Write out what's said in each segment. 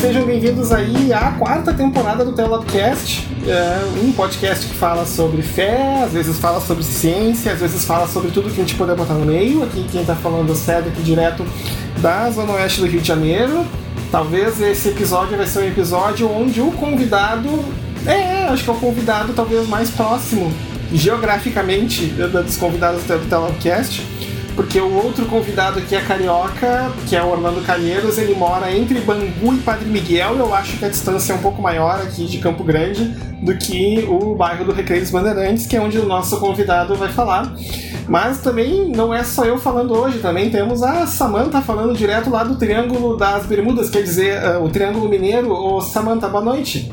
sejam bem-vindos aí à quarta temporada do Telopcast, é um podcast que fala sobre fé, às vezes fala sobre ciência, às vezes fala sobre tudo que a gente puder botar no meio. Aqui quem está falando é o Cedric, direto da Zona Oeste do Rio de Janeiro. Talvez esse episódio vai ser um episódio onde o convidado é, acho que é o convidado talvez mais próximo geograficamente dos convidados do Telopcast porque o outro convidado aqui é carioca, que é o Orlando Calheiros, ele mora entre Bangu e Padre Miguel. Eu acho que a distância é um pouco maior aqui de Campo Grande do que o bairro do Recreio dos Bandeirantes, que é onde o nosso convidado vai falar. Mas também não é só eu falando hoje, também temos a Samanta falando direto lá do Triângulo das Bermudas, quer dizer, uh, o Triângulo Mineiro. Ô Samanta, boa noite.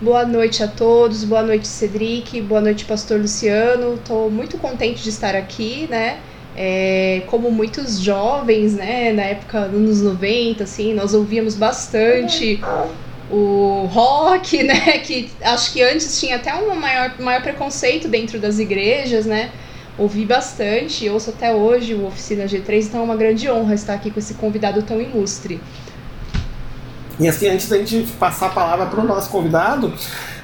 Boa noite a todos, boa noite Cedric, boa noite Pastor Luciano. Estou muito contente de estar aqui, né? É, como muitos jovens, né, na época dos anos 90, assim, nós ouvíamos bastante o rock, né, que acho que antes tinha até um maior, maior preconceito dentro das igrejas, né, ouvi bastante, ouço até hoje o Oficina G3, então é uma grande honra estar aqui com esse convidado tão ilustre. E assim, antes da gente passar a palavra para o nosso convidado,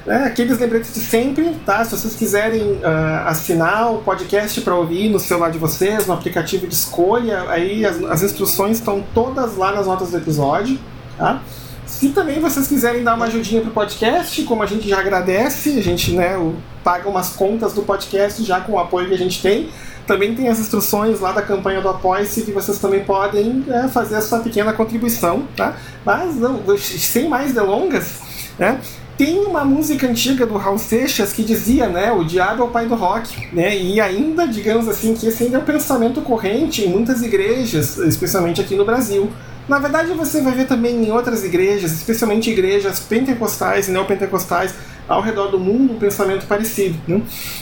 né, aqueles lembretes de sempre, tá? Se vocês quiserem uh, assinar o podcast para ouvir no celular de vocês, no aplicativo de escolha, aí as, as instruções estão todas lá nas notas do episódio, tá? Se também vocês quiserem dar uma ajudinha pro podcast, como a gente já agradece, a gente né, paga umas contas do podcast já com o apoio que a gente tem. Também tem as instruções lá da campanha do Apoia-se que vocês também podem é, fazer a sua pequena contribuição, tá? Mas não, sem mais delongas, né? Tem uma música antiga do Raul Seixas que dizia, né, o diabo é o pai do rock, né, e ainda, digamos assim, que esse ainda é o pensamento corrente em muitas igrejas, especialmente aqui no Brasil. Na verdade, você vai ver também em outras igrejas, especialmente igrejas pentecostais e neopentecostais ao redor do mundo, um pensamento parecido. Né?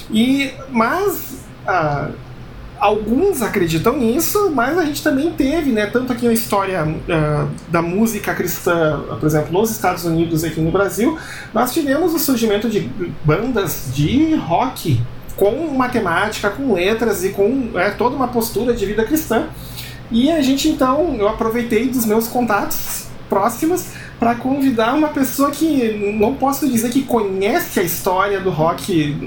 E, mas, ah, alguns acreditam nisso, mas a gente também teve, né, tanto aqui na história uh, da música cristã, por exemplo, nos Estados Unidos e aqui no Brasil, nós tivemos o surgimento de bandas de rock com matemática, com letras e com é, toda uma postura de vida cristã. E a gente então, eu aproveitei dos meus contatos próximos para convidar uma pessoa que não posso dizer que conhece a história do rock,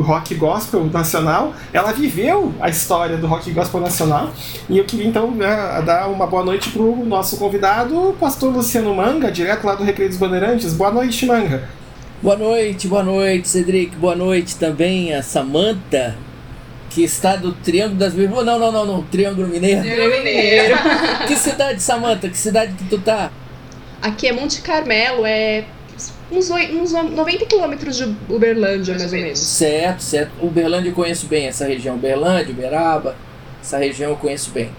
rock gospel nacional. Ela viveu a história do rock gospel nacional. E eu queria então né, dar uma boa noite para o nosso convidado, o pastor Luciano Manga, direto lá do Recreio dos Bandeirantes. Boa noite, Manga. Boa noite, boa noite, Cedric. Boa noite também a Samanta, que está do Triângulo das Bermudas. Não, não, não, não, Triângulo Mineiro. Triângulo Mineiro. que cidade, Samanta? Que cidade que tu tá? Aqui é Monte Carmelo, é uns, uns 90 quilômetros de Uberlândia, mais ou menos. Certo, certo. Uberlândia eu conheço bem essa região. Uberlândia, Uberaba, essa região eu conheço bem.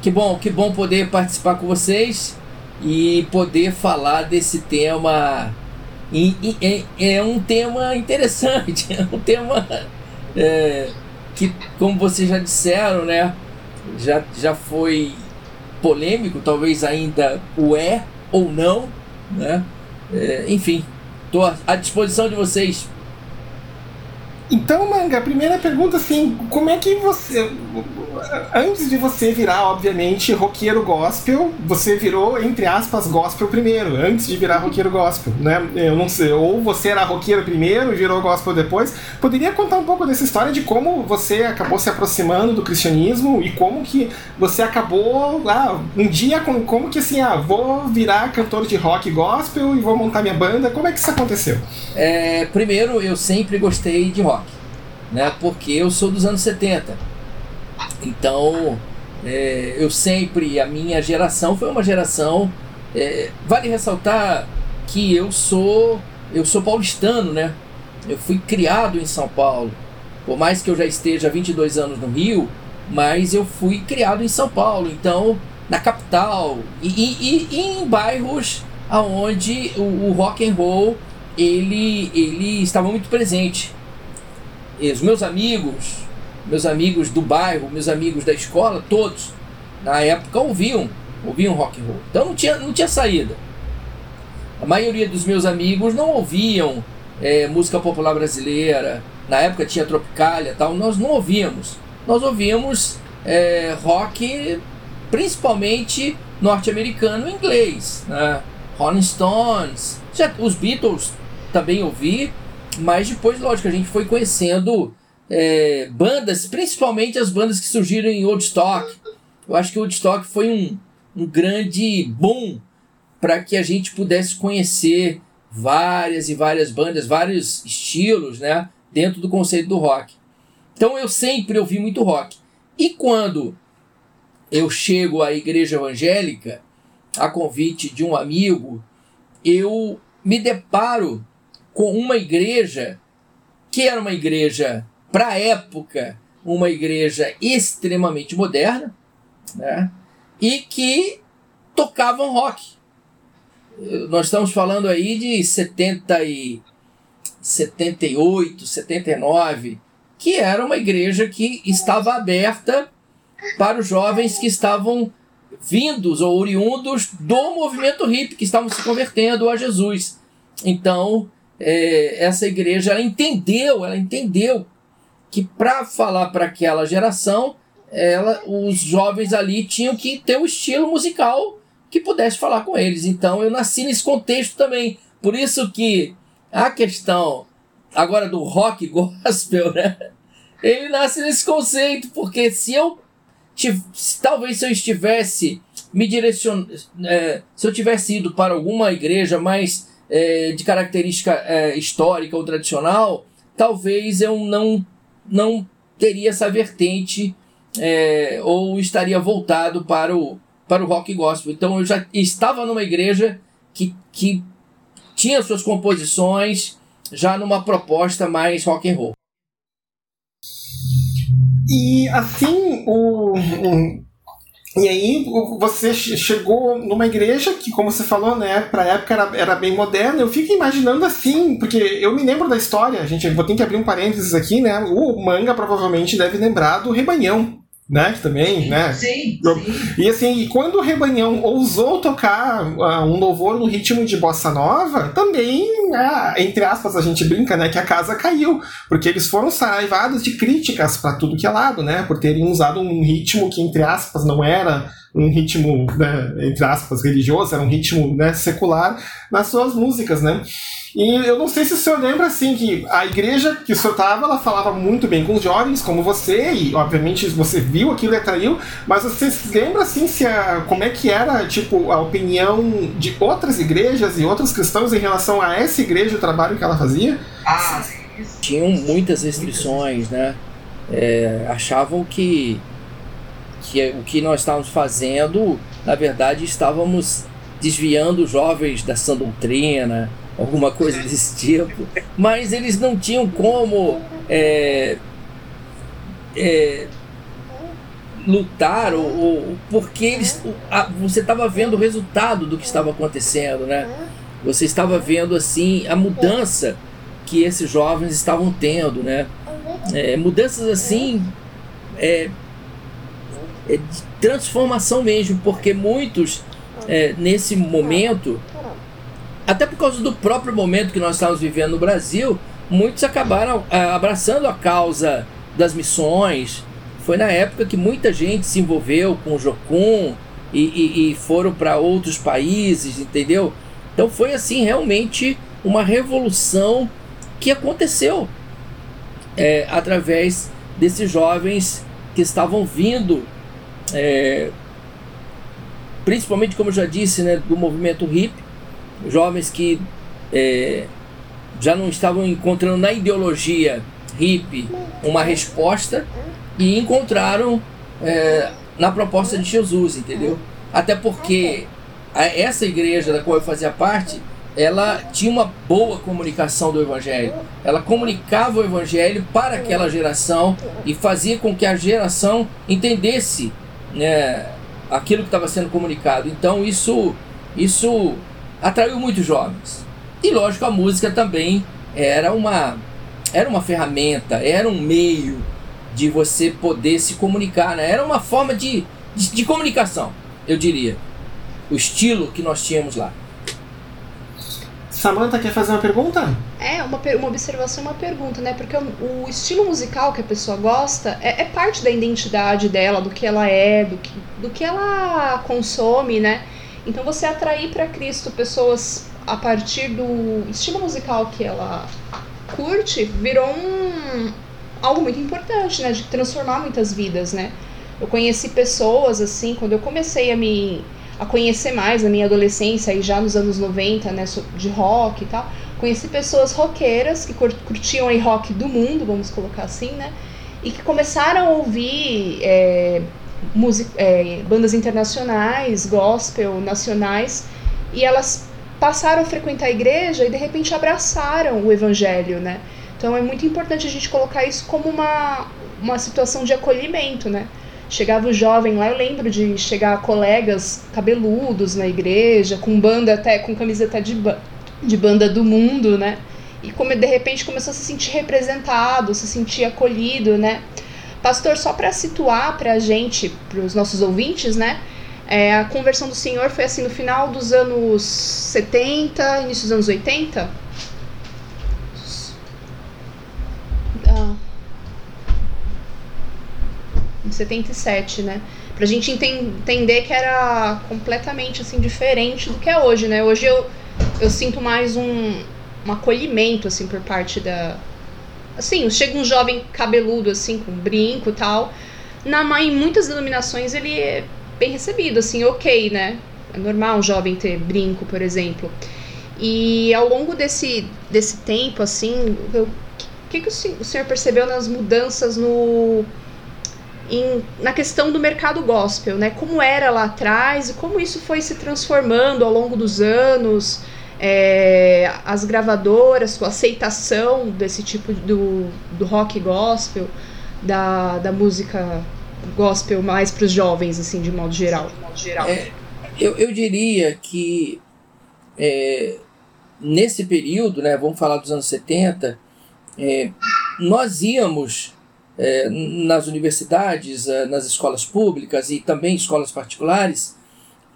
Que bom, que bom poder participar com vocês e poder falar desse tema. E, e, é, é um tema interessante, é um tema é, que, como vocês já disseram, né, já, já foi polêmico, talvez ainda o é, ou não, né? É, enfim, estou à disposição de vocês então, Manga, a primeira pergunta assim, como é que você. Antes de você virar, obviamente, roqueiro gospel, você virou, entre aspas, gospel primeiro, antes de virar roqueiro gospel, né? Eu não sei, ou você era roqueiro primeiro e virou gospel depois. Poderia contar um pouco dessa história de como você acabou se aproximando do cristianismo e como que você acabou, ah, um dia, com, como que assim, ah, vou virar cantor de rock gospel e vou montar minha banda, como é que isso aconteceu? É, primeiro, eu sempre gostei de rock né? Porque eu sou dos anos 70. Então, é, eu sempre, a minha geração foi uma geração. É, vale ressaltar que eu sou, eu sou paulistano, né? Eu fui criado em São Paulo. Por mais que eu já esteja há 22 anos no Rio, mas eu fui criado em São Paulo, então na capital e, e, e em bairros aonde o, o rock and roll ele, ele estava muito presente os meus amigos, meus amigos do bairro, meus amigos da escola, todos, na época ouviam, ouviam rock and roll. Então não tinha, não tinha saída. A maioria dos meus amigos não ouviam é, música popular brasileira. Na época tinha Tropicália tal, nós não ouvíamos. Nós ouvíamos é, rock principalmente norte-americano e inglês. Né? Rolling Stones, os Beatles também ouvi, mas depois, lógico, a gente foi conhecendo é, bandas, principalmente as bandas que surgiram em Woodstock. Eu acho que Woodstock foi um, um grande boom para que a gente pudesse conhecer várias e várias bandas, vários estilos, né, dentro do conceito do rock. Então eu sempre ouvi muito rock. E quando eu chego à igreja evangélica, a convite de um amigo, eu me deparo com uma igreja que era uma igreja para a época, uma igreja extremamente moderna, né? E que tocavam rock. Nós estamos falando aí de 70 e 78, 79, que era uma igreja que estava aberta para os jovens que estavam vindos ou oriundos do movimento hippie, que estavam se convertendo a Jesus. Então, é, essa igreja ela entendeu, ela entendeu que para falar para aquela geração, ela, os jovens ali tinham que ter um estilo musical que pudesse falar com eles. Então eu nasci nesse contexto também. Por isso que a questão agora do rock gospel, né? Ele nasce nesse conceito, porque se eu talvez se eu estivesse me direcionando, é, se eu tivesse ido para alguma igreja mais é, de característica é, histórica ou tradicional, talvez eu não, não teria essa vertente é, ou estaria voltado para o, para o rock gospel. Então eu já estava numa igreja que, que tinha suas composições já numa proposta mais rock and roll. E assim, o, e aí você chegou numa igreja que, como você falou, né, pra época era, era bem moderna. Eu fico imaginando assim, porque eu me lembro da história, gente, vou ter que abrir um parênteses aqui, né? O manga provavelmente deve lembrar do Rebanhão, né? Também, né? Sim, sim. E assim, quando o Rebanhão ousou tocar uh, um louvor no ritmo de bossa nova, também, uh, entre aspas, a gente brinca, né, que a casa caiu, porque eles foram saivados de críticas para tudo que é lado, né, por terem usado um ritmo que entre aspas não era um ritmo, né, entre aspas, religioso, era um ritmo né, secular nas suas músicas, né? E eu não sei se o senhor lembra, assim, que a igreja que o senhor estava, ela falava muito bem com os jovens, como você, e obviamente você viu aquilo e atraiu, mas você se lembra, assim, se a, como é que era, tipo, a opinião de outras igrejas e outros cristãos em relação a essa igreja, o trabalho que ela fazia? Ah, Tinham muitas restrições, né? É, achavam que, que o que nós estávamos fazendo, na verdade, estávamos desviando os jovens da sã doutrina, alguma coisa desse tipo, mas eles não tinham como é, é, lutar ou, ou, porque eles, a, você estava vendo o resultado do que estava acontecendo, né? Você estava vendo assim a mudança que esses jovens estavam tendo, né? É, mudanças assim é, é, de transformação mesmo, porque muitos é, nesse momento até por causa do próprio momento que nós estávamos vivendo no Brasil, muitos acabaram é, abraçando a causa das missões. Foi na época que muita gente se envolveu com o Jocum e, e, e foram para outros países, entendeu? Então foi assim realmente uma revolução que aconteceu é, através desses jovens que estavam vindo, é, principalmente como eu já disse, né, do movimento hippie jovens que é, já não estavam encontrando na ideologia hippie uma resposta e encontraram é, na proposta de Jesus, entendeu? Até porque a, essa igreja da qual eu fazia parte, ela tinha uma boa comunicação do evangelho. Ela comunicava o evangelho para aquela geração e fazia com que a geração entendesse né, aquilo que estava sendo comunicado. Então isso, isso atraiu muitos jovens. E lógico, a música também era uma era uma ferramenta, era um meio de você poder se comunicar, né? Era uma forma de, de, de comunicação, eu diria. O estilo que nós tínhamos lá. Samantha quer fazer uma pergunta? É, uma, uma observação e uma pergunta, né? Porque o, o, estilo musical que a pessoa gosta é, é, parte da identidade dela, do que ela é, do que, do que ela consome, né? Então você atrair para Cristo pessoas a partir do estilo musical que ela curte virou um, algo muito importante, né? De transformar muitas vidas, né? Eu conheci pessoas assim, quando eu comecei a me a conhecer mais na minha adolescência e já nos anos 90, né, de rock e tal, conheci pessoas roqueiras que curtiam aí rock do mundo, vamos colocar assim, né? E que começaram a ouvir é, é, bandas internacionais, gospel, nacionais, e elas passaram a frequentar a igreja e de repente abraçaram o evangelho, né? Então é muito importante a gente colocar isso como uma, uma situação de acolhimento, né? Chegava o jovem lá, eu lembro de chegar colegas cabeludos na igreja, com banda até, com camiseta de, de banda do mundo, né? E como de repente começou a se sentir representado, se sentir acolhido, né? Pastor, só para situar para a gente, para os nossos ouvintes, né? É, a conversão do Senhor foi assim no final dos anos 70, início dos anos 80? Ah. Em 77, né? Pra gente entender que era completamente assim diferente do que é hoje, né? Hoje eu, eu sinto mais um, um acolhimento assim por parte da assim, chega um jovem cabeludo assim com brinco e tal. Na em muitas denominações ele é bem recebido, assim, ok, né? É normal um jovem ter brinco, por exemplo. E ao longo desse, desse tempo, assim, o que, que o senhor percebeu nas mudanças no, em, na questão do mercado gospel, né? Como era lá atrás e como isso foi se transformando ao longo dos anos, é, as gravadoras, sua aceitação desse tipo do, do rock gospel, da, da música gospel mais para os jovens, assim, de modo geral? De modo geral. É, eu, eu diria que é, nesse período, né, vamos falar dos anos 70, é, nós íamos é, nas universidades, é, nas escolas públicas e também escolas particulares,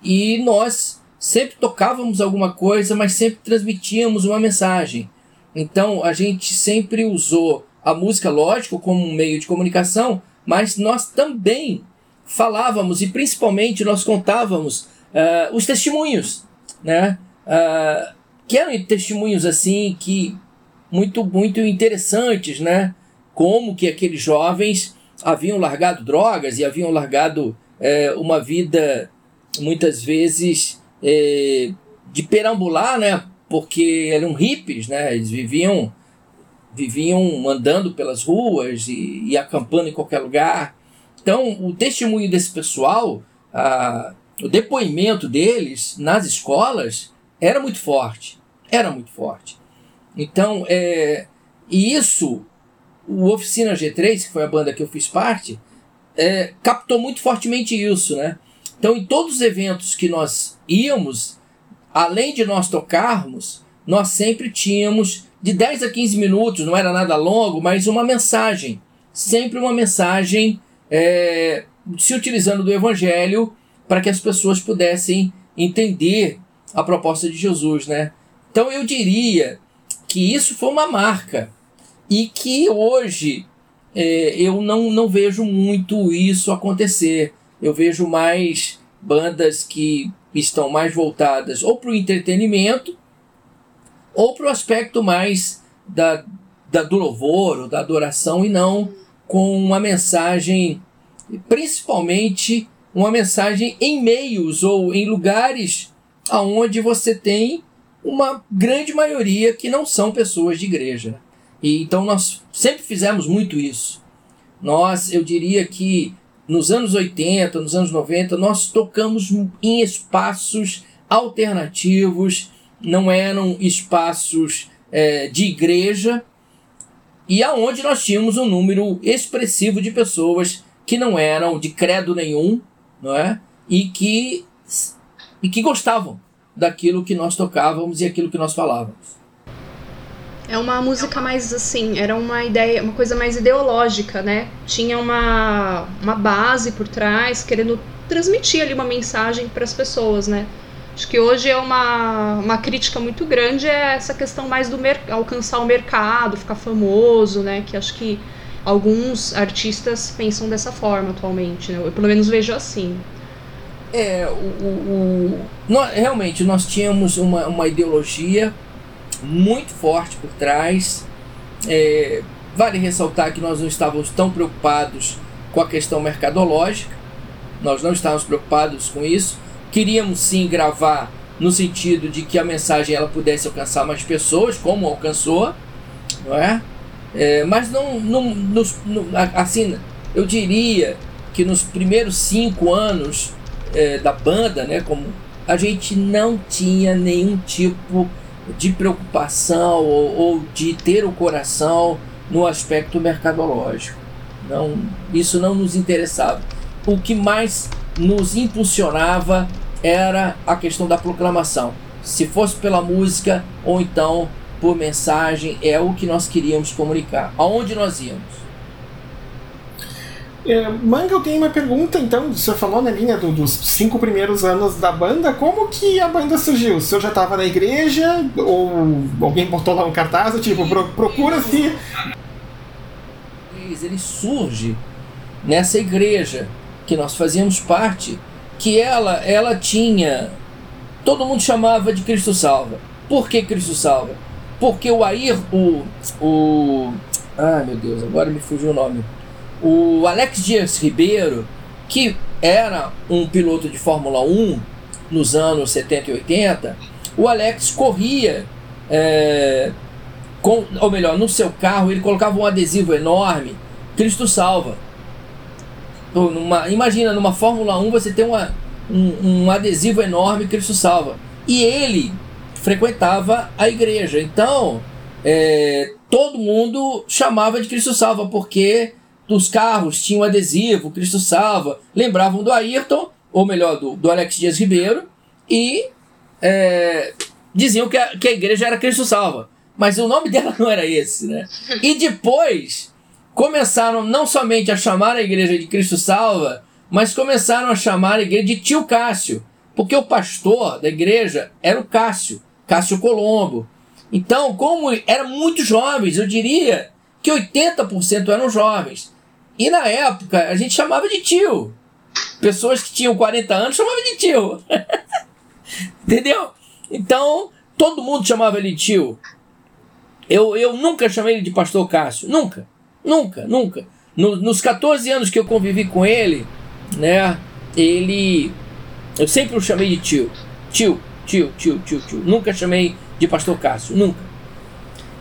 e nós sempre tocávamos alguma coisa, mas sempre transmitíamos uma mensagem. Então a gente sempre usou a música, lógico, como um meio de comunicação, mas nós também falávamos e principalmente nós contávamos uh, os testemunhos, né? Uh, que eram testemunhos assim que muito muito interessantes, né? Como que aqueles jovens haviam largado drogas e haviam largado é, uma vida muitas vezes é, de perambular, né? Porque eram hippies, né? Eles viviam viviam andando pelas ruas e, e acampando em qualquer lugar. Então, o testemunho desse pessoal, o depoimento deles nas escolas era muito forte. Era muito forte. Então, é, e isso, o Oficina G3, que foi a banda que eu fiz parte, é, captou muito fortemente isso, né? Então, em todos os eventos que nós íamos, além de nós tocarmos, nós sempre tínhamos de 10 a 15 minutos, não era nada longo, mas uma mensagem. Sempre uma mensagem é, se utilizando do Evangelho para que as pessoas pudessem entender a proposta de Jesus, né? Então eu diria que isso foi uma marca e que hoje é, eu não, não vejo muito isso acontecer. Eu vejo mais bandas que estão mais voltadas ou para o entretenimento ou para o aspecto mais da, da, do louvor ou da adoração e não com uma mensagem, principalmente uma mensagem em meios ou em lugares aonde você tem uma grande maioria que não são pessoas de igreja. E então nós sempre fizemos muito isso. Nós, eu diria que nos anos 80, nos anos 90, nós tocamos em espaços alternativos não eram espaços é, de igreja e aonde nós tínhamos um número expressivo de pessoas que não eram de credo nenhum, não é? E que e que gostavam daquilo que nós tocávamos e aquilo que nós falávamos. É uma música mais assim, era uma ideia, uma coisa mais ideológica, né? Tinha uma, uma base por trás, querendo transmitir ali uma mensagem para as pessoas, né? Acho que hoje é uma, uma crítica muito grande é essa questão mais do alcançar o mercado, ficar famoso, né? Que acho que alguns artistas pensam dessa forma atualmente, né? Eu pelo menos vejo assim. É, o, o, o nós, realmente nós tínhamos uma, uma ideologia muito forte por trás. É, vale ressaltar que nós não estávamos tão preocupados com a questão mercadológica, nós não estávamos preocupados com isso. Queríamos sim gravar no sentido de que a mensagem ela pudesse alcançar mais pessoas, como alcançou, não é? é mas não, não nos, assim, eu diria que nos primeiros cinco anos é, da banda, né, como a gente não tinha nenhum tipo de preocupação ou, ou de ter o coração no aspecto mercadológico. Não, isso não nos interessava. O que mais nos impulsionava era a questão da proclamação. Se fosse pela música ou então por mensagem, é o que nós queríamos comunicar. Aonde nós íamos? É, Manga, eu tenho uma pergunta, então. Você falou na linha do, dos cinco primeiros anos da banda. Como que a banda surgiu? O senhor já estava na igreja? Ou alguém botou lá um cartaz? Tipo, pro, procura-se. Ele surge nessa igreja que nós fazíamos parte que ela, ela tinha. Todo mundo chamava de Cristo Salva. Por que Cristo Salva? Porque o Air, o. o ai meu Deus, agora me fugiu o nome. O Alex Dias Ribeiro, que era um piloto de Fórmula 1 nos anos 70 e 80, o Alex corria, é, com, ou melhor, no seu carro, ele colocava um adesivo enorme, Cristo Salva numa, imagina, numa Fórmula 1 você tem uma, um, um adesivo enorme Cristo salva. E ele frequentava a igreja. Então, é, todo mundo chamava de Cristo salva, porque dos carros tinham adesivo Cristo salva. Lembravam do Ayrton, ou melhor, do, do Alex Dias Ribeiro, e é, diziam que a, que a igreja era Cristo salva. Mas o nome dela não era esse, né? E depois começaram não somente a chamar a igreja de Cristo Salva, mas começaram a chamar a igreja de Tio Cássio, porque o pastor da igreja era o Cássio, Cássio Colombo. Então, como eram muito jovens, eu diria que 80% eram jovens. E na época a gente chamava de tio. Pessoas que tinham 40 anos chamavam de tio. Entendeu? Então, todo mundo chamava ele tio. Eu, eu nunca chamei ele de pastor Cássio. Nunca. Nunca, nunca. No, nos 14 anos que eu convivi com ele, né? Ele. Eu sempre o chamei de tio. Tio, tio, tio, tio, tio. Nunca chamei de pastor Cássio, nunca.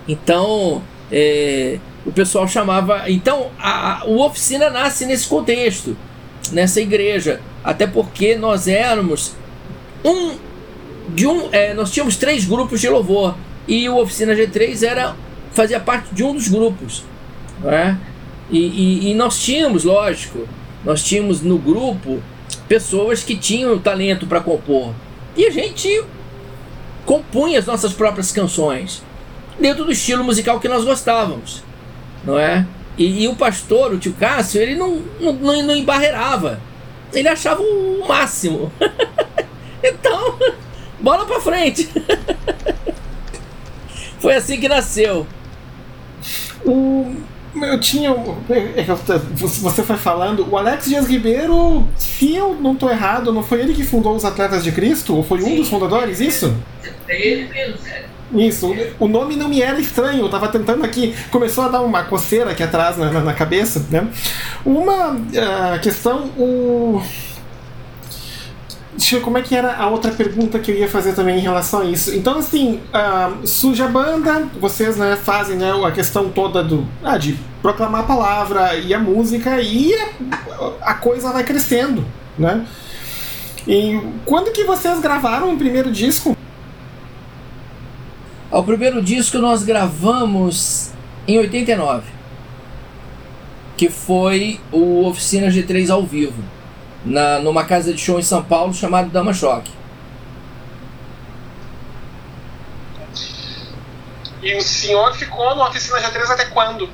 Então, é, o pessoal chamava. Então, a, a, o oficina nasce nesse contexto, nessa igreja. Até porque nós éramos um. De um é, nós tínhamos três grupos de louvor. E o Oficina G3 era, fazia parte de um dos grupos. Né? E, e, e nós tínhamos, lógico, nós tínhamos no grupo pessoas que tinham talento para compor. E a gente compunha as nossas próprias canções dentro do estilo musical que nós gostávamos, não é? E, e o pastor, o tio Cássio, ele não, não, não, embarreirava. Ele achava o máximo. então, bola para frente. Foi assim que nasceu. O eu tinha. É você foi falando, o Alex Dias Ribeiro, se eu não estou errado, não foi ele que fundou os Atletas de Cristo? Ou foi Sim. um dos fundadores? Isso? É ele mesmo, sério. Isso, o nome não me era estranho, eu tava tentando aqui, começou a dar uma coceira aqui atrás na, na cabeça, né? Uma uh, questão, o Deixa eu ver como é que era a outra pergunta que eu ia fazer também em relação a isso. Então, assim, uh, surge a banda, vocês né, fazem né, a questão toda do, ah, de proclamar a palavra e a música, e a, a coisa vai crescendo, né? E quando que vocês gravaram o primeiro disco? O primeiro disco nós gravamos em 89, que foi o Oficina G3 ao vivo na, numa casa de show em São Paulo chamada Dama Choque. E o senhor ficou na oficina G3 até quando?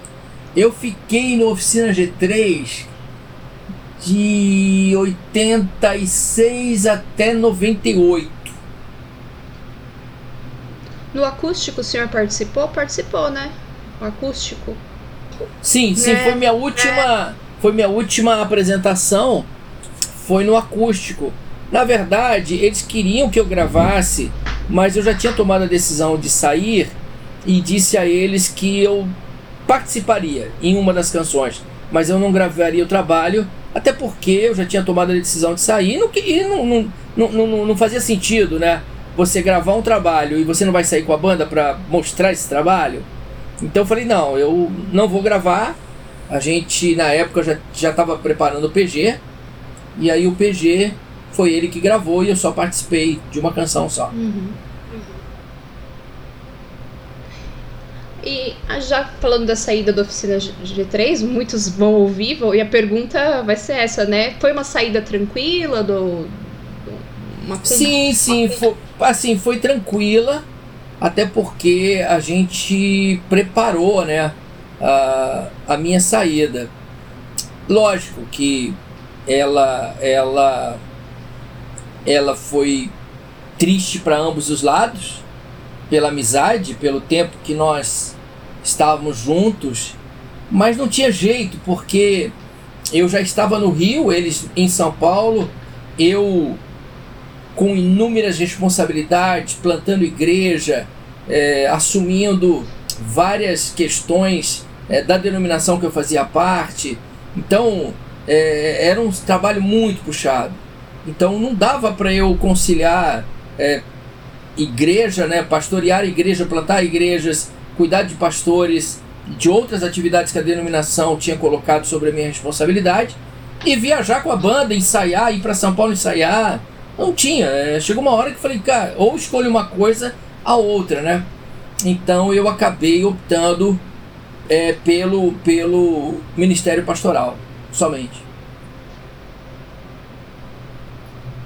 Eu fiquei na oficina G3 de 86 até 98. No acústico o senhor participou? Participou, né? O acústico. Sim, sim, é, foi minha última, é. foi minha última apresentação foi no acústico. Na verdade, eles queriam que eu gravasse, mas eu já tinha tomado a decisão de sair e disse a eles que eu participaria em uma das canções, mas eu não gravaria o trabalho, até porque eu já tinha tomado a decisão de sair e não, não, não, não, não fazia sentido, né? Você gravar um trabalho e você não vai sair com a banda para mostrar esse trabalho. Então eu falei: não, eu não vou gravar. A gente, na época, já estava preparando o PG, e aí o PG foi ele que gravou e eu só participei de uma canção só. Uhum. E ah, já falando da saída da oficina G3, muitos vão ouvir, e a pergunta vai ser essa, né? Foi uma saída tranquila do. Uma... Sim, sim, foi, assim, foi tranquila, até porque a gente preparou, né, a, a minha saída. Lógico que ela, ela, ela foi triste para ambos os lados, pela amizade, pelo tempo que nós estávamos juntos, mas não tinha jeito, porque eu já estava no Rio, eles em São Paulo, eu com inúmeras responsabilidades, plantando igreja, é, assumindo várias questões é, da denominação que eu fazia parte. Então, é, era um trabalho muito puxado. Então, não dava para eu conciliar é, igreja, né, pastorear igreja, plantar igrejas, cuidar de pastores, de outras atividades que a denominação tinha colocado sobre a minha responsabilidade e viajar com a banda, ensaiar, ir para São Paulo ensaiar. Não tinha. É, chegou uma hora que falei, cara, ou escolho uma coisa a outra, né? Então eu acabei optando é, pelo, pelo ministério pastoral somente.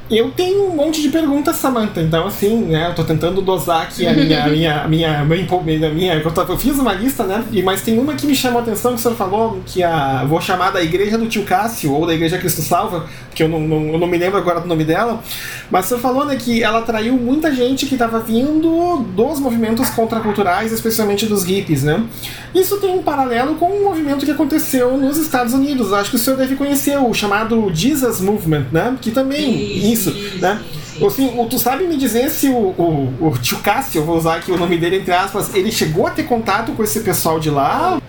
Eu tenho um monte de perguntas, Samantha. Então, assim, né? Eu tô tentando dosar aqui a minha. a minha, a minha, minha, minha eu, tô, eu, fiz uma lista, né? E, mas tem uma que me chamou a atenção que o senhor falou, que a. Vou chamar da Igreja do Tio Cássio, ou da Igreja Cristo Salva, que eu não, não, eu não me lembro agora do nome dela. Mas o senhor falou, né, que ela atraiu muita gente que estava vindo dos movimentos contraculturais, especialmente dos hippies, né? Isso tem um paralelo com um movimento que aconteceu nos Estados Unidos. Acho que o senhor deve conhecer o chamado Jesus Movement, né? Que também isso, né? Assim, tu sabe me dizer se o, o, o tio Cássio, vou usar aqui o nome dele entre aspas, ele chegou a ter contato com esse pessoal de lá?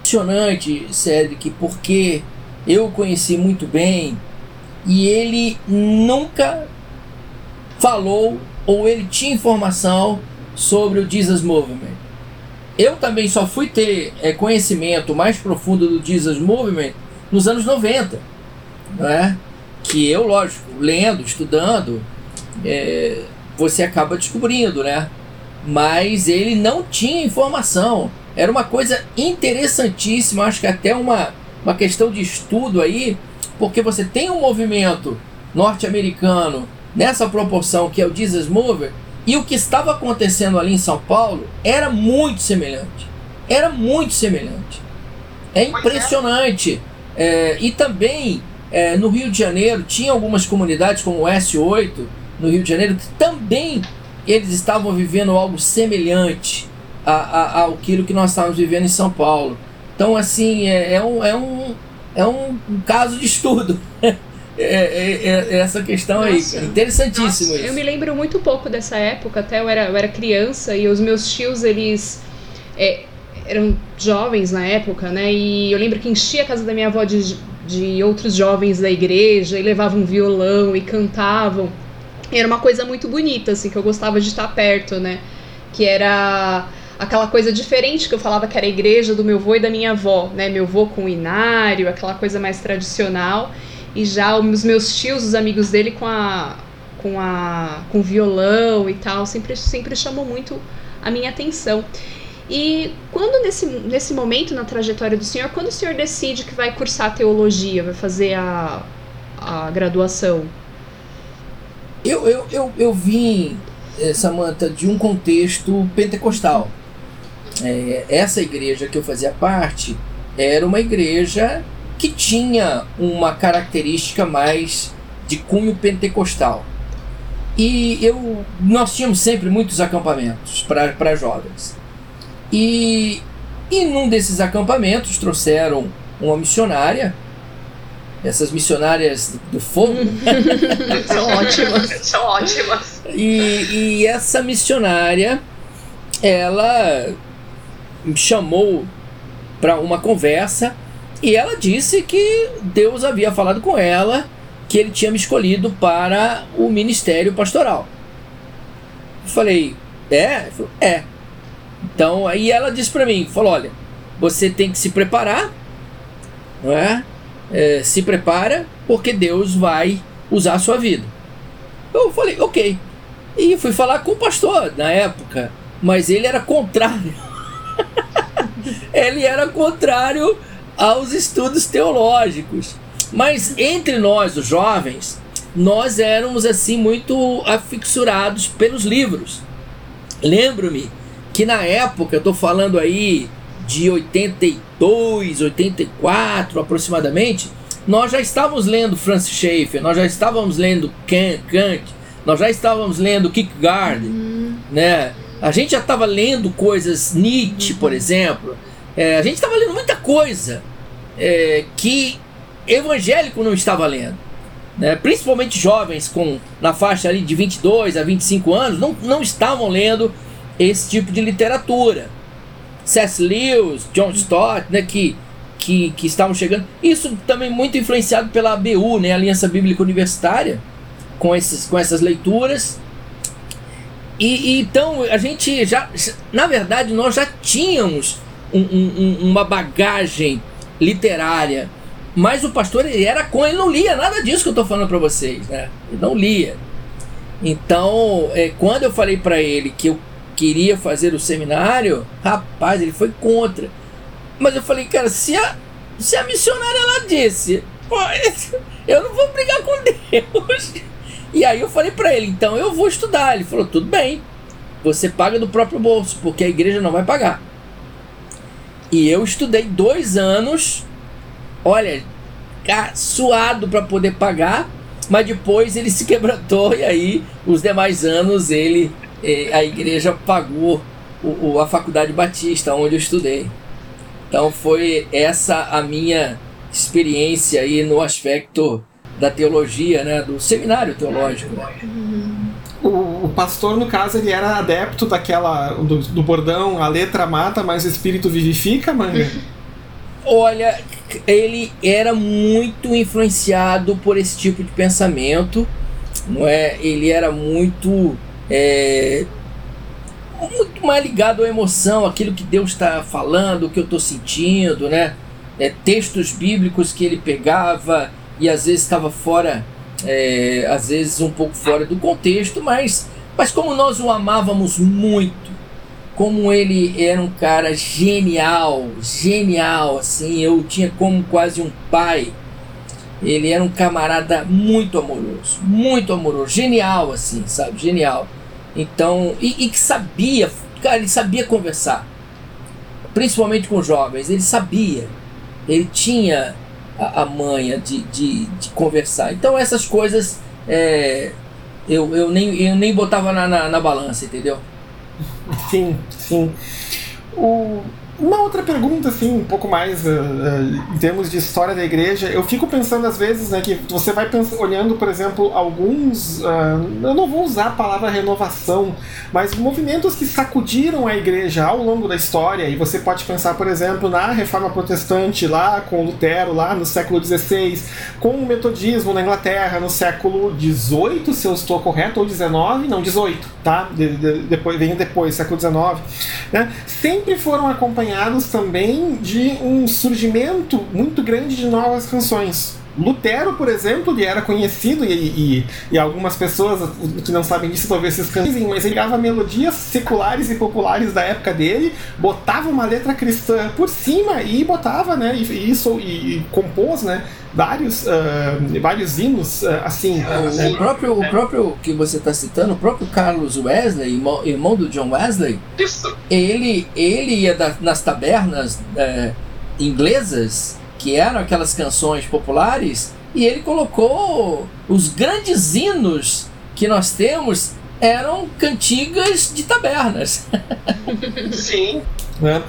Impressionante, Cedric, porque eu o conheci muito bem e ele nunca falou ou ele tinha informação sobre o Jesus Movement. Eu também só fui ter é, conhecimento mais profundo do Jesus Movement nos anos 90, não é? Que eu, lógico, lendo, estudando, é, você acaba descobrindo, né? Mas ele não tinha informação. Era uma coisa interessantíssima, acho que até uma, uma questão de estudo aí, porque você tem um movimento norte-americano nessa proporção que é o Jesus Mover, e o que estava acontecendo ali em São Paulo era muito semelhante. Era muito semelhante. É impressionante. É, e também é, no Rio de Janeiro tinha algumas comunidades como o S8 no Rio de Janeiro que também eles estavam vivendo algo semelhante a, a, ao que nós estávamos vivendo em São Paulo. Então assim é, é um, é, um, é um, caso de estudo. É, é, é, essa questão nossa, aí, interessantíssimo nossa, isso. Eu me lembro muito pouco dessa época, até eu era, eu era criança e os meus tios, eles é, eram jovens na época, né? E eu lembro que enchia a casa da minha avó de de outros jovens da igreja e levavam violão e cantavam. Era uma coisa muito bonita, assim, que eu gostava de estar perto, né? Que era aquela coisa diferente que eu falava que era a igreja do meu avô e da minha avó, né? Meu avô com o inário, aquela coisa mais tradicional, e já os meus tios, os amigos dele com a com a com violão e tal, sempre sempre chamou muito a minha atenção. E quando nesse, nesse momento na trajetória do senhor, quando o senhor decide que vai cursar teologia, vai fazer a, a graduação? Eu, eu, eu, eu vim, eh, Samantha, de um contexto pentecostal. É, essa igreja que eu fazia parte era uma igreja que tinha uma característica mais de cunho pentecostal. E eu, nós tínhamos sempre muitos acampamentos para jovens. E, e num desses acampamentos trouxeram uma missionária essas missionárias do fogo. São ótimas. São ótimas. E, e essa missionária, ela me chamou para uma conversa e ela disse que Deus havia falado com ela que ele tinha me escolhido para o ministério pastoral. Eu falei, é? Falei, é. Então, aí ela disse para mim, falou, olha, você tem que se preparar, não é? é? Se prepara, porque Deus vai usar a sua vida. Eu falei, ok. E fui falar com o pastor na época, mas ele era contrário. ele era contrário aos estudos teológicos. Mas entre nós, os jovens, nós éramos assim muito afixurados pelos livros. Lembro-me que na época, eu estou falando aí de 82, 84 aproximadamente, nós já estávamos lendo Francis Schaeffer, nós já estávamos lendo Kant, nós já estávamos lendo Kierkegaard, uhum. né? A gente já estava lendo coisas Nietzsche, por uhum. exemplo. É, a gente estava lendo muita coisa é, que evangélico não estava lendo. Né? Principalmente jovens com na faixa ali de 22 a 25 anos não, não estavam lendo esse tipo de literatura. C.S. Lewis, John Stott, né, que, que, que estavam chegando. Isso também muito influenciado pela ABU, né, Aliança Bíblica Universitária, com, esses, com essas leituras. E, e então a gente já, na verdade, nós já tínhamos um, um, uma bagagem literária mas o pastor ele era com, ele não lia nada disso que eu estou falando para vocês, né? Ele não lia. Então, é, quando eu falei para ele que eu queria fazer o seminário, rapaz, ele foi contra. Mas eu falei, cara, se a, se a missionária ela disse, eu não vou brigar com Deus. E aí eu falei para ele, então eu vou estudar. Ele falou, tudo bem, você paga do próprio bolso, porque a igreja não vai pagar. E eu estudei dois anos olha, suado para poder pagar, mas depois ele se quebrantou e aí os demais anos ele eh, a igreja pagou o, o, a faculdade batista onde eu estudei. Então foi essa a minha experiência aí no aspecto da teologia, né, do seminário teológico. O, o, pastor, no caso, ele era adepto daquela do, do bordão, a letra mata, mas o espírito vivifica, manga. Olha, ele era muito influenciado por esse tipo de pensamento, não é? Ele era muito é, muito mais ligado à emoção, aquilo que Deus está falando, o que eu estou sentindo, né? É, textos bíblicos que ele pegava e às vezes estava fora, é, às vezes um pouco fora do contexto, mas, mas como nós o amávamos muito, como ele era um cara genial, genial, assim, eu tinha como quase um pai. Ele era um camarada muito amoroso, muito amoroso, genial, assim, sabe? Genial. Então, e, e que sabia, cara, ele sabia conversar, principalmente com jovens, ele sabia, ele tinha a, a manha de, de, de, conversar. Então, essas coisas é, eu, eu, nem, eu nem botava na, na, na balança, entendeu? Sim, sim. O, uma outra pergunta, assim, um pouco mais uh, uh, em termos de história da igreja, eu fico pensando às vezes, né, que você vai pensando, olhando, por exemplo, alguns, uh, eu não vou usar a palavra renovação, mas movimentos que sacudiram a igreja ao longo da história, e você pode pensar, por exemplo, na reforma protestante lá com Lutero, lá no século XVI, com o metodismo na Inglaterra no século XVIII, se eu estou correto, ou XIX, não, XVIII, tá? De, de, depois, vem depois, século XIX, né? Sempre foram acompanhados acompanhados também de um surgimento muito grande de novas canções. Lutero, por exemplo, ele era conhecido e, e, e, algumas pessoas que não sabem disso talvez se escansem, mas ele pegava melodias seculares e populares da época dele, botava uma letra cristã por cima e botava, né, e, isso e, e compôs, né, vários, uh, vários hinos uh, assim. É, o, próprio, o próprio que você está citando, o próprio Carlos Wesley, irmão, irmão do John Wesley, ele, ele ia da, nas tabernas uh, inglesas que eram aquelas canções populares, e ele colocou os grandes hinos que nós temos eram cantigas de tabernas. Sim. É.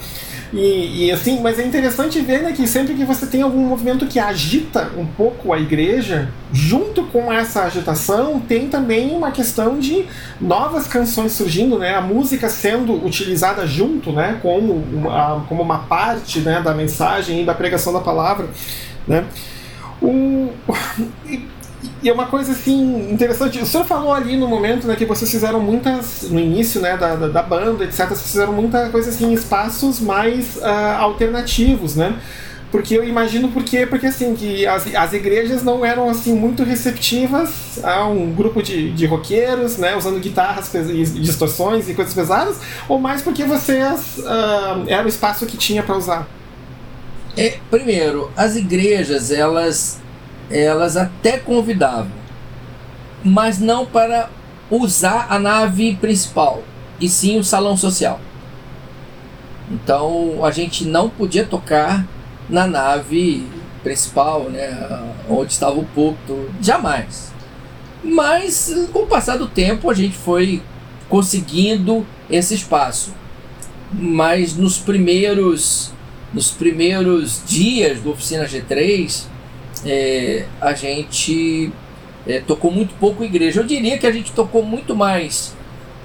E, e, assim, mas é interessante ver né, que sempre que você tem algum movimento que agita um pouco a igreja, junto com essa agitação tem também uma questão de novas canções surgindo, né? A música sendo utilizada junto, né? Como uma, como uma parte né, da mensagem e da pregação da palavra, né? O, e é uma coisa assim interessante. O senhor falou ali no momento né, que vocês fizeram muitas, no início né, da, da, da banda, etc., vocês fizeram muita coisa assim em espaços mais uh, alternativos, né? Porque eu imagino porque, porque assim, que as, as igrejas não eram assim muito receptivas a um grupo de, de roqueiros, né, usando guitarras e distorções e coisas pesadas, ou mais porque vocês uh, era o espaço que tinha para usar? É, primeiro, as igrejas, elas elas até convidavam, mas não para usar a nave principal, e sim o salão social. Então a gente não podia tocar na nave principal, né, onde estava o púlpito, jamais. Mas com o passar do tempo a gente foi conseguindo esse espaço. Mas nos primeiros nos primeiros dias do oficina G3, é, a gente é, tocou muito pouco igreja. Eu diria que a gente tocou muito mais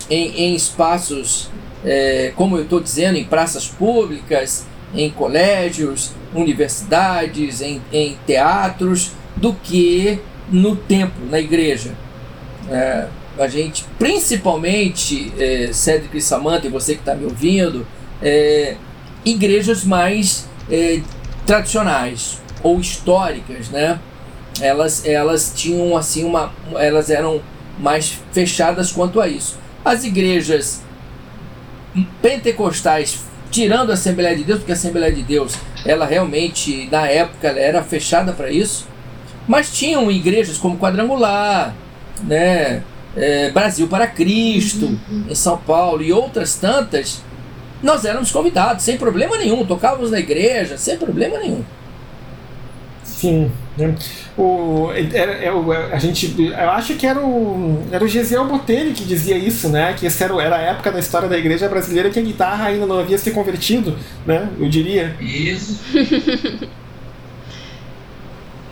em, em espaços, é, como eu estou dizendo, em praças públicas, em colégios, universidades, em, em teatros, do que no templo, na igreja. É, a gente, principalmente, é, Cédric e Samanta, e você que está me ouvindo, é, igrejas mais é, tradicionais, ou históricas, né? Elas, elas tinham assim uma, elas eram mais fechadas quanto a isso. As igrejas pentecostais, tirando a Assembleia de Deus, porque a Assembleia de Deus, ela realmente na época era fechada para isso, mas tinham igrejas como Quadrangular, né? É, Brasil para Cristo, uhum. em São Paulo e outras tantas, nós éramos convidados sem problema nenhum, tocávamos na igreja sem problema nenhum. Sim. Né? O, era, era, a gente, eu acho que era o, era o Gesiel Botelho que dizia isso, né? Que essa era, era a época da história da igreja brasileira que a guitarra ainda não havia se convertido, né? Eu diria. Isso.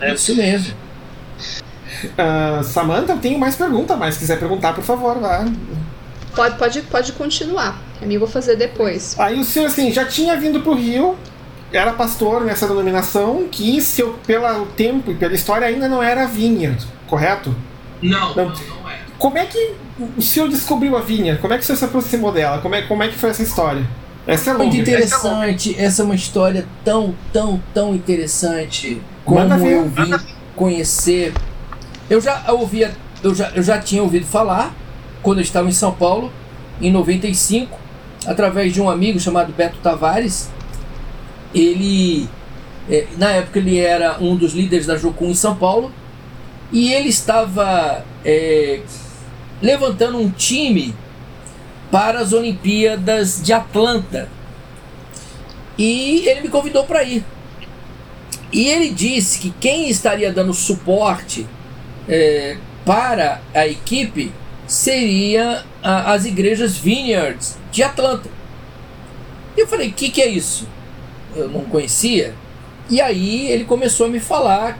é isso mesmo. Uh, Samantha, eu tenho mais pergunta, mas se quiser perguntar, por favor, vá. Pode, pode, pode continuar. A mim vou fazer depois. Aí o senhor, assim, já tinha vindo pro Rio, era pastor nessa denominação que, seu, pelo tempo e pela história, ainda não era vinha, correto? Não, não, não é. Como é que o senhor descobriu a vinha? Como é que o senhor se aproximou dela? Como é, como é que foi essa história? Essa é longa. Muito interessante. Essa é, essa é uma história tão, tão, tão interessante. Como eu vim conhecer. Eu já ouvia, eu já, eu já tinha ouvido falar quando eu estava em São Paulo, em 95, através de um amigo chamado Beto Tavares, ele é, na época ele era um dos líderes da Jocum em São Paulo e ele estava é, levantando um time para as Olimpíadas de Atlanta e ele me convidou para ir e ele disse que quem estaria dando suporte é, para a equipe seria a, as igrejas Vineyards de Atlanta. E eu falei, o que, que é isso? Eu não conhecia. E aí ele começou a me falar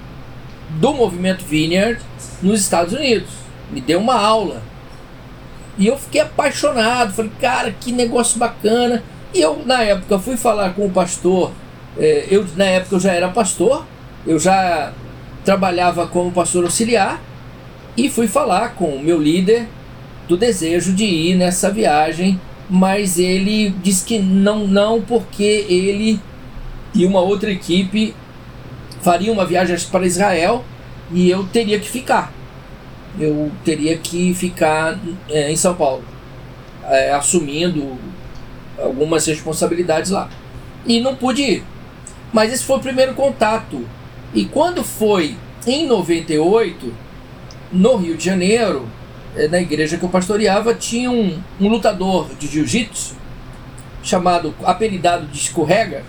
do movimento Vineyard nos Estados Unidos. Me deu uma aula. E eu fiquei apaixonado. Falei, cara, que negócio bacana. E eu, na época, fui falar com o pastor. É, eu, na época, eu já era pastor. Eu já trabalhava como pastor auxiliar. E fui falar com o meu líder do desejo de ir nessa viagem. Mas ele disse que não, não, porque ele e uma outra equipe faria uma viagem para Israel e eu teria que ficar. Eu teria que ficar é, em São Paulo, é, assumindo algumas responsabilidades lá. E não pude ir. Mas esse foi o primeiro contato. E quando foi em 98, no Rio de Janeiro, é, na igreja que eu pastoreava, tinha um, um lutador de jiu-jitsu chamado, apelidado de Escorrega,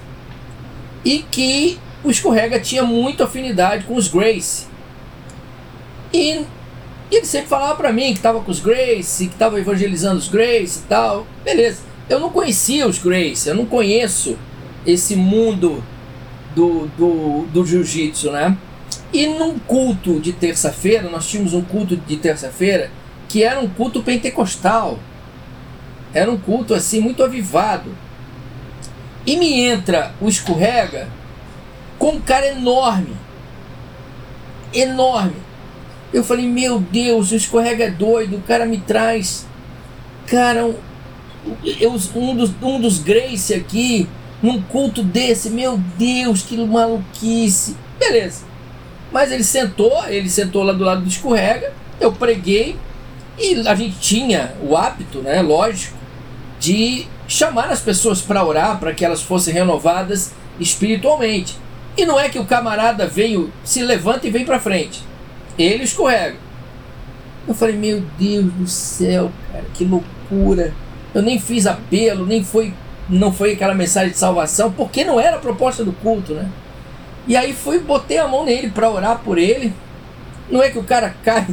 e que o Escorrega tinha muita afinidade com os Grace. E ele sempre falava para mim que estava com os Grace, que estava evangelizando os Grace e tal. Beleza. Eu não conhecia os Grace, eu não conheço esse mundo do, do, do jiu-jitsu, né? E num culto de terça-feira, nós tínhamos um culto de terça-feira que era um culto pentecostal. Era um culto assim muito avivado. E me entra o escorrega com um cara enorme. Enorme. Eu falei, meu Deus, o escorrega é doido, o cara me traz. Cara, um, eu, um, dos, um dos Grace aqui, num culto desse, meu Deus, que maluquice. Beleza. Mas ele sentou, ele sentou lá do lado do escorrega, eu preguei, e a gente tinha o hábito, né, lógico, de chamar as pessoas para orar, para que elas fossem renovadas espiritualmente. E não é que o camarada veio, se levanta e vem para frente. Ele escorrega. Eu falei, meu Deus do céu, cara, que loucura. Eu nem fiz apelo, nem foi, não foi aquela mensagem de salvação, porque não era a proposta do culto, né? E aí fui, botei a mão nele para orar por ele. Não é que o cara cai.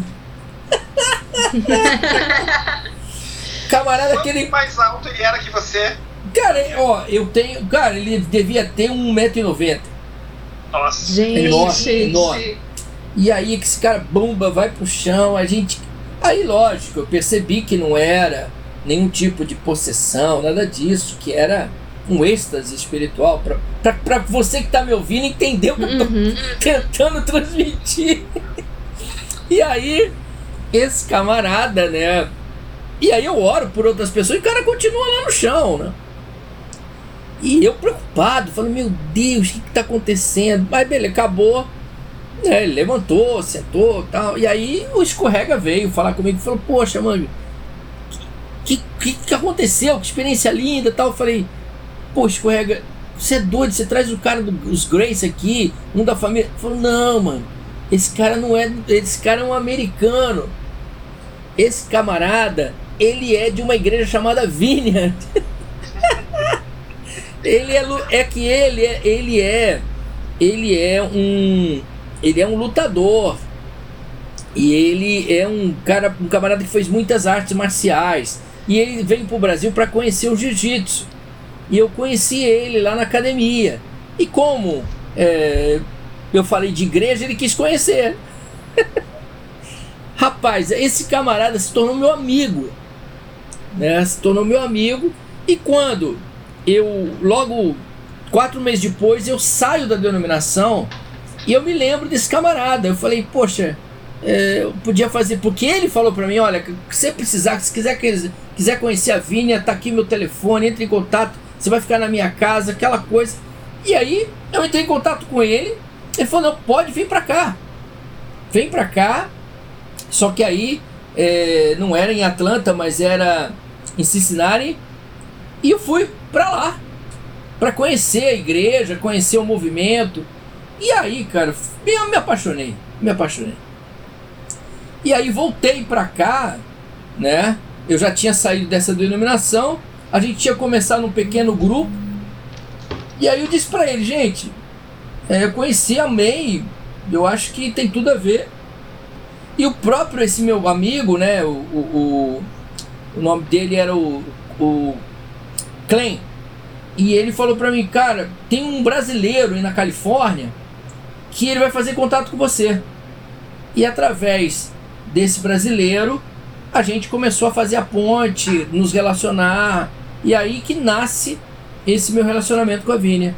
Camarada Quanto aquele. mais alto ele era que você? Cara, ó, eu tenho. Cara, ele devia ter 1,90m. Nossa. Gente, Enorme, enorme. E aí que esse cara bomba, vai pro chão, a gente. Aí lógico, eu percebi que não era nenhum tipo de possessão, nada disso, que era um êxtase espiritual. Pra, pra, pra você que tá me ouvindo entender o que eu tô Uhum. tentando transmitir. E aí, esse camarada, né? E aí eu oro por outras pessoas e o cara continua lá no chão, né? E eu preocupado, falando, meu Deus, o que, tá acontecendo? Mas beleza, acabou. né, ele levantou, sentou tal. E aí o escorrega veio falar comigo e falou, poxa, mano, que, que, que aconteceu? Que experiência linda tal. Eu falei, pô, escorrega, você é doido, você traz o cara dos Grace aqui, um da família. Falou, não, mano, esse cara não é. Esse cara é um americano. Esse camarada, ele é de uma igreja chamada Vineyard. ele é, é que ele é, ele é, ele é um, ele é um lutador. E ele é um cara, um camarada que fez muitas artes marciais. E ele veio pro Brasil para conhecer o jiu-jitsu. E eu conheci ele lá na academia. E como é, eu falei de igreja, ele quis conhecer. Rapaz, esse camarada se tornou meu amigo. Né? Se tornou meu amigo. E quando eu, logo quatro meses depois, eu saio da denominação e eu me lembro desse camarada. Eu falei, poxa, é, eu podia fazer. Porque ele falou pra mim: olha, se você precisar, se quiser, quiser conhecer a Vinha, tá aqui meu telefone, entre em contato. Você vai ficar na minha casa, aquela coisa. E aí eu entrei em contato com ele. Ele falou: não, pode vir pra cá. Vem pra cá. Só que aí é, não era em Atlanta, mas era em Cincinnati. E eu fui pra lá. Pra conhecer a igreja, conhecer o movimento. E aí, cara, eu me apaixonei. Me apaixonei. E aí voltei pra cá, né? Eu já tinha saído dessa denominação. A gente tinha começado um pequeno grupo. E aí eu disse pra ele, gente, é, eu conheci, amei. Eu acho que tem tudo a ver. E o próprio, esse meu amigo, né? O, o, o, nome dele era o, o Clem. E ele falou pra mim, cara, tem um brasileiro aí na Califórnia que ele vai fazer contato com você. E através desse brasileiro, a gente começou a fazer a ponte, nos relacionar. E aí que nasce esse meu relacionamento com a Vínia.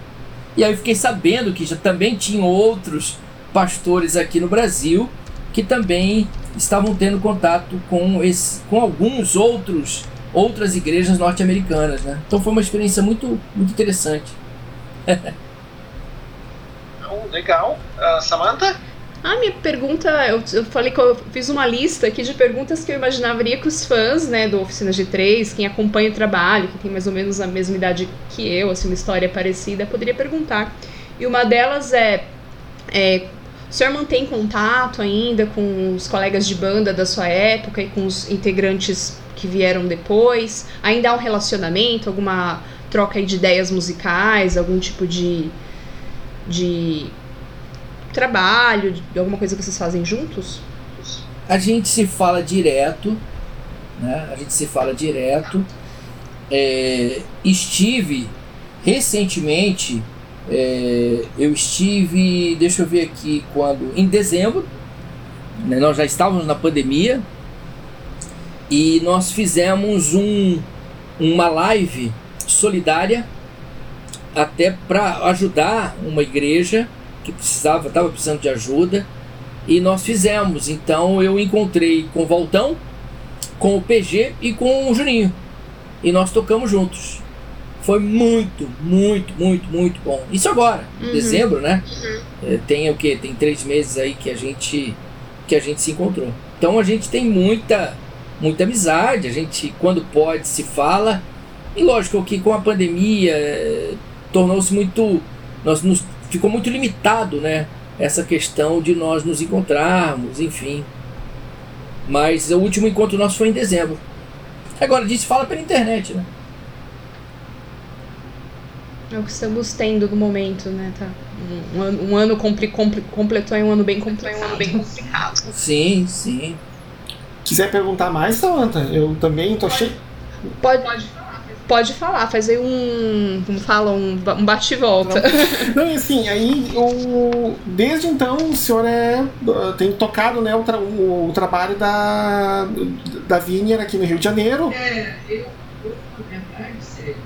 E aí eu fiquei sabendo que já também tinham outros pastores aqui no Brasil que também estavam tendo contato com, esse, com alguns outros outras igrejas norte-americanas, né? Então foi uma experiência muito, muito interessante. Então, legal. Uh, Samantha? A minha pergunta, eu, eu falei que eu fiz uma lista aqui de perguntas que eu imaginaria que os fãs, né, do Oficina G3, quem acompanha o trabalho, que tem mais ou menos a mesma idade que eu, assim, uma história parecida, poderia perguntar. E uma delas é, é o senhor mantém contato ainda com os colegas de banda da sua época e com os integrantes que vieram depois? Ainda há um relacionamento, alguma troca de ideias musicais, algum tipo de, de trabalho, de alguma coisa que vocês fazem juntos? A gente se fala direto, né? A gente se fala direto. É, estive recentemente é, eu estive, deixa eu ver aqui, quando em dezembro, né, nós já estávamos na pandemia e nós fizemos um, uma live solidária até para ajudar uma igreja que precisava, estava precisando de ajuda e nós fizemos. Então eu encontrei com o Voltão, com o PG e com o Juninho e nós tocamos juntos. Foi muito, muito, muito, muito bom. Isso agora, uhum. dezembro, né? Uhum. Tem o que? Tem três meses aí que a gente que a gente se encontrou. Então a gente tem muita, muita amizade. A gente, quando pode, se fala. E lógico que com a pandemia é, tornou-se muito, nós nos ficou muito limitado, né? Essa questão de nós nos encontrarmos, enfim. Mas o último encontro nosso foi em dezembro. Agora disso fala pela internet, né? É o que estamos tendo no momento, né? Tá. Um, um ano, um ano compli, compli, completou em um ano bem complicado. Um ano bem complicado. Sim, sim. Quiser perguntar mais, Samanta, eu também tô cheio. Pode, pode, pode falar, fazer um. Como fala, um, um bate-volta. Não, Não, assim, aí o, desde então o senhor é, tem tocado né, o, tra, o, o trabalho da, da Vinier aqui no Rio de Janeiro. É, eu, eu na verdade, sério.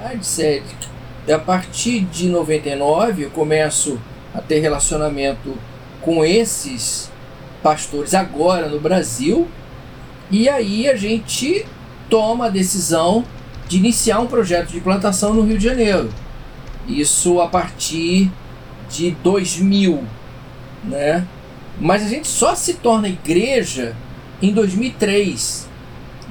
Ah, de sério a partir de 99 eu começo a ter relacionamento com esses pastores agora no Brasil e aí a gente toma a decisão de iniciar um projeto de plantação no Rio de Janeiro. Isso a partir de 2000, né? Mas a gente só se torna igreja em 2003.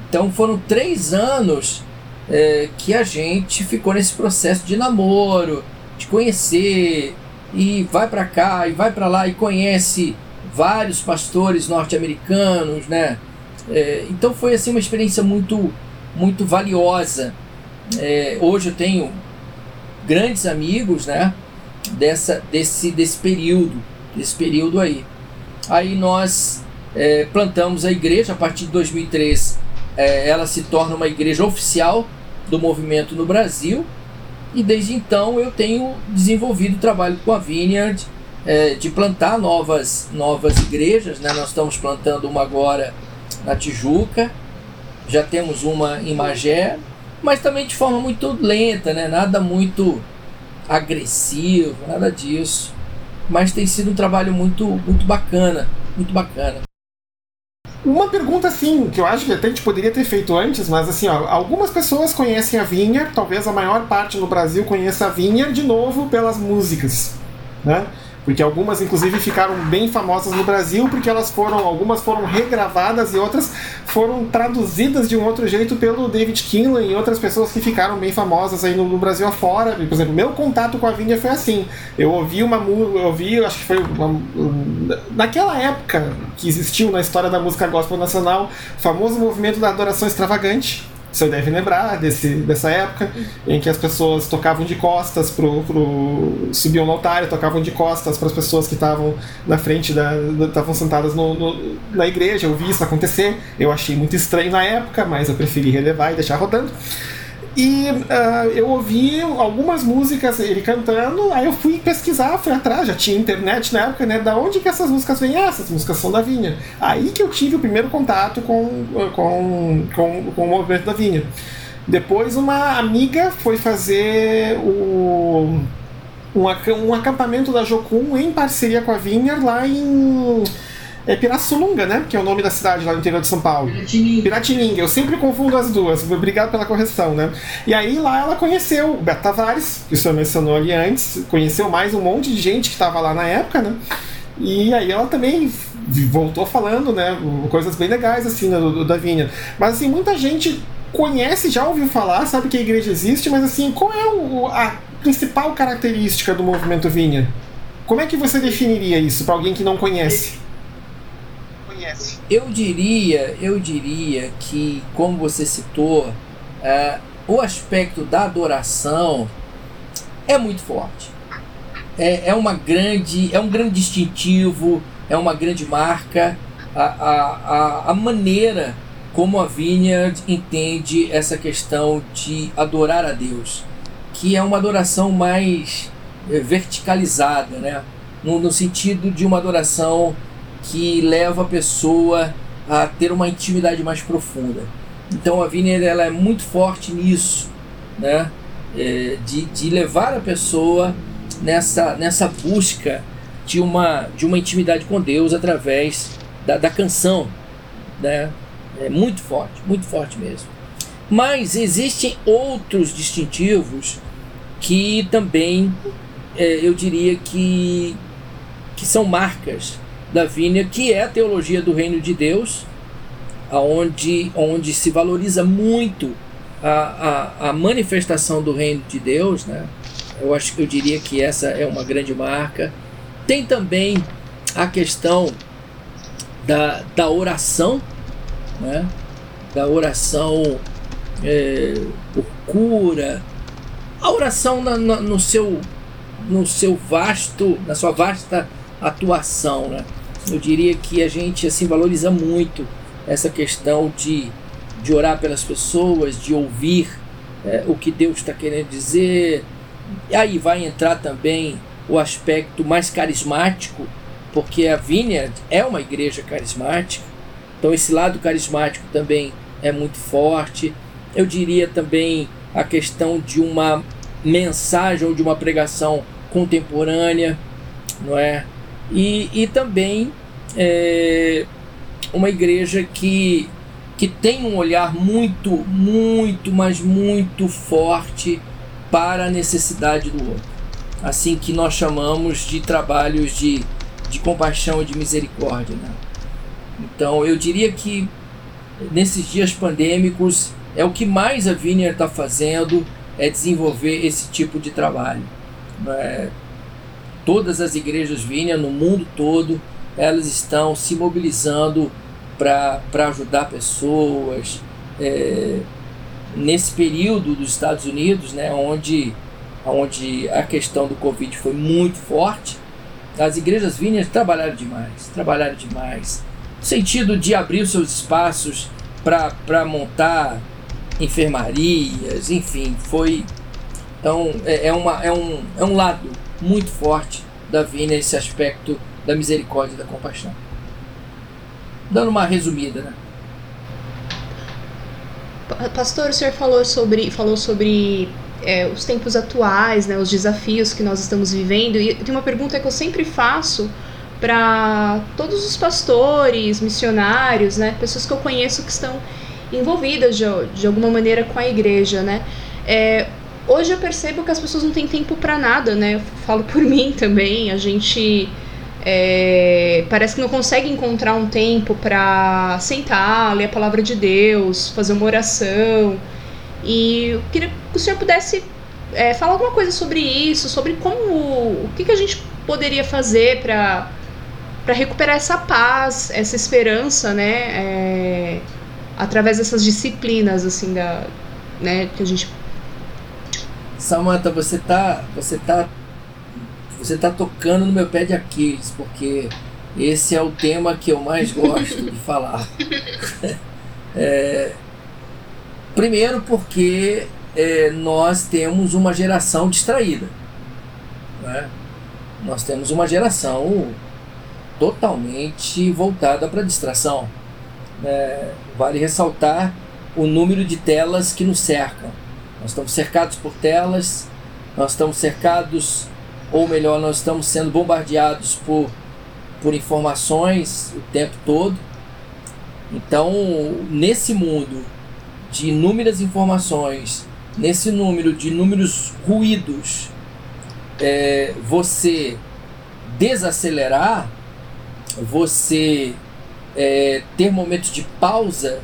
Então foram três anos é, que a gente ficou nesse processo de namoro, de conhecer e vai para cá e vai para lá e conhece vários pastores norte-americanos, né? É, então foi assim uma experiência muito muito valiosa. É, hoje eu tenho grandes amigos, né? Dessa desse desse período desse período aí. Aí nós é, plantamos a igreja a partir de 2003. É, ela se torna uma igreja oficial do movimento no Brasil e desde então eu tenho desenvolvido trabalho com a Vineyard é, de plantar novas, novas igrejas. Né? Nós estamos plantando uma agora na Tijuca, já temos uma em Magé, mas também de forma muito lenta, né? nada muito agressivo, nada disso. Mas tem sido um trabalho muito, muito bacana, muito bacana. Uma pergunta assim, que eu acho que até a gente poderia ter feito antes, mas assim, ó, algumas pessoas conhecem a Vinha, talvez a maior parte no Brasil conheça a Vinha de novo pelas músicas, né? Porque algumas inclusive ficaram bem famosas no Brasil porque elas foram algumas foram regravadas e outras foram traduzidas de um outro jeito pelo David Kinlan e outras pessoas que ficaram bem famosas aí no, no Brasil afora. Por exemplo meu contato com a Vinha foi assim. Eu ouvi uma eu ouvi acho que foi uma, naquela época que existiu na história da música gospel nacional o famoso movimento da adoração extravagante você deve lembrar desse, dessa época em que as pessoas tocavam de costas pro, pro subiam no altar, tocavam de costas para as pessoas que estavam na frente da estavam sentadas no, no, na igreja. Eu vi isso acontecer. Eu achei muito estranho na época, mas eu preferi relevar e deixar rodando. E uh, eu ouvi algumas músicas ele cantando, aí eu fui pesquisar, fui atrás, já tinha internet na época, né? Da onde que essas músicas vêm? Ah, essas músicas são da Vinha. Aí que eu tive o primeiro contato com, com, com, com o movimento da Vinha. Depois uma amiga foi fazer o, um, um acampamento da Jocum em parceria com a Vinha lá em é Pirassununga, né? Que é o nome da cidade lá no interior de São Paulo. Piratininga. Piratininga. Eu sempre confundo as duas. Obrigado pela correção, né? E aí lá ela conheceu o Beto Tavares, que o senhor mencionou ali antes. Conheceu mais um monte de gente que estava lá na época, né? E aí ela também voltou falando, né? Coisas bem legais, assim, né, do, do, da Vinha. Mas, assim, muita gente conhece, já ouviu falar, sabe que a igreja existe, mas, assim, qual é o, a principal característica do movimento Vinha? Como é que você definiria isso para alguém que não conhece? Conhece? Eu diria, eu diria que, como você citou, é, o aspecto da adoração é muito forte. É, é, uma grande, é um grande distintivo, é uma grande marca. A, a, a, maneira como a Vineyard entende essa questão de adorar a Deus, que é uma adoração mais é, verticalizada, né? No, no, sentido de uma adoração que leva a pessoa a ter uma intimidade mais profunda. Então a Viner ela é muito forte nisso, né? É, de, de levar a pessoa nessa, nessa busca de uma, de uma intimidade com Deus através da, da canção, né? É muito forte, muito forte mesmo. Mas existem outros distintivos que também é, eu diria que, que são marcas da Vínia, que é a teologia do reino de Deus, onde, onde se valoriza muito a, a, a manifestação do reino de Deus, né? Eu acho que eu diria que essa é uma grande marca. Tem também a questão da, da oração, né? da oração é, por cura, a oração na, na, no, seu, no seu vasto, na sua vasta atuação. Né? Eu diria que a gente assim valoriza muito essa questão de, de orar pelas pessoas, de ouvir é, o que Deus está querendo dizer. E aí vai entrar também o aspecto mais carismático, porque a Vineyard é uma igreja carismática, então esse lado carismático também é muito forte. Eu diria também a questão de uma mensagem ou de uma pregação contemporânea, não é? E, e também é, uma igreja que, que tem um olhar muito, muito, mas muito forte para a necessidade do outro. Assim que nós chamamos de trabalhos de, de compaixão e de misericórdia. Né? Então eu diria que nesses dias pandêmicos é o que mais a Viner está fazendo é desenvolver esse tipo de trabalho. É, todas as igrejas Viner no mundo todo elas estão se mobilizando para ajudar pessoas. É, nesse período dos Estados Unidos, né, onde, onde a questão do Covid foi muito forte, as igrejas vinhas trabalharam demais, trabalharam demais. No sentido de abrir os seus espaços para montar enfermarias, enfim, foi. Então, é, é, uma, é, um, é um lado muito forte da Vina esse aspecto da misericórdia e da compaixão. Dando uma resumida, né? Pastor, o senhor falou sobre, falou sobre é, os tempos atuais, né, os desafios que nós estamos vivendo. E tem uma pergunta que eu sempre faço para todos os pastores, missionários, né, pessoas que eu conheço que estão envolvidas de, de alguma maneira com a igreja, né? É, hoje eu percebo que as pessoas não têm tempo para nada, né? Eu falo por mim também. A gente é, parece que não consegue encontrar um tempo para sentar, ler a palavra de Deus, fazer uma oração. E eu queria que o senhor pudesse é, falar alguma coisa sobre isso, sobre como o que, que a gente poderia fazer para para recuperar essa paz, essa esperança, né, é, através dessas disciplinas assim da, né, que a gente Samantha, você tá, você tá você está tocando no meu pé de Aquiles, porque esse é o tema que eu mais gosto de falar. É, primeiro, porque é, nós temos uma geração distraída. Né? Nós temos uma geração totalmente voltada para distração. É, vale ressaltar o número de telas que nos cercam. Nós estamos cercados por telas, nós estamos cercados ou melhor, nós estamos sendo bombardeados por, por informações o tempo todo. Então, nesse mundo de inúmeras informações, nesse número de inúmeros ruídos, é, você desacelerar, você é, ter momentos de pausa,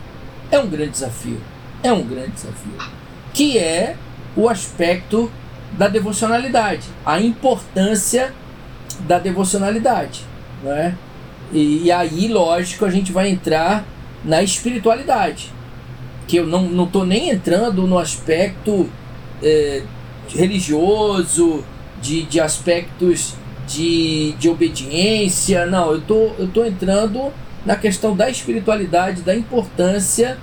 é um grande desafio. É um grande desafio. Que é o aspecto da devocionalidade, a importância da devocionalidade, né? E, e aí, lógico, a gente vai entrar na espiritualidade, que eu não não tô nem entrando no aspecto é, religioso, de, de aspectos de, de obediência, não, eu tô, eu tô entrando na questão da espiritualidade, da importância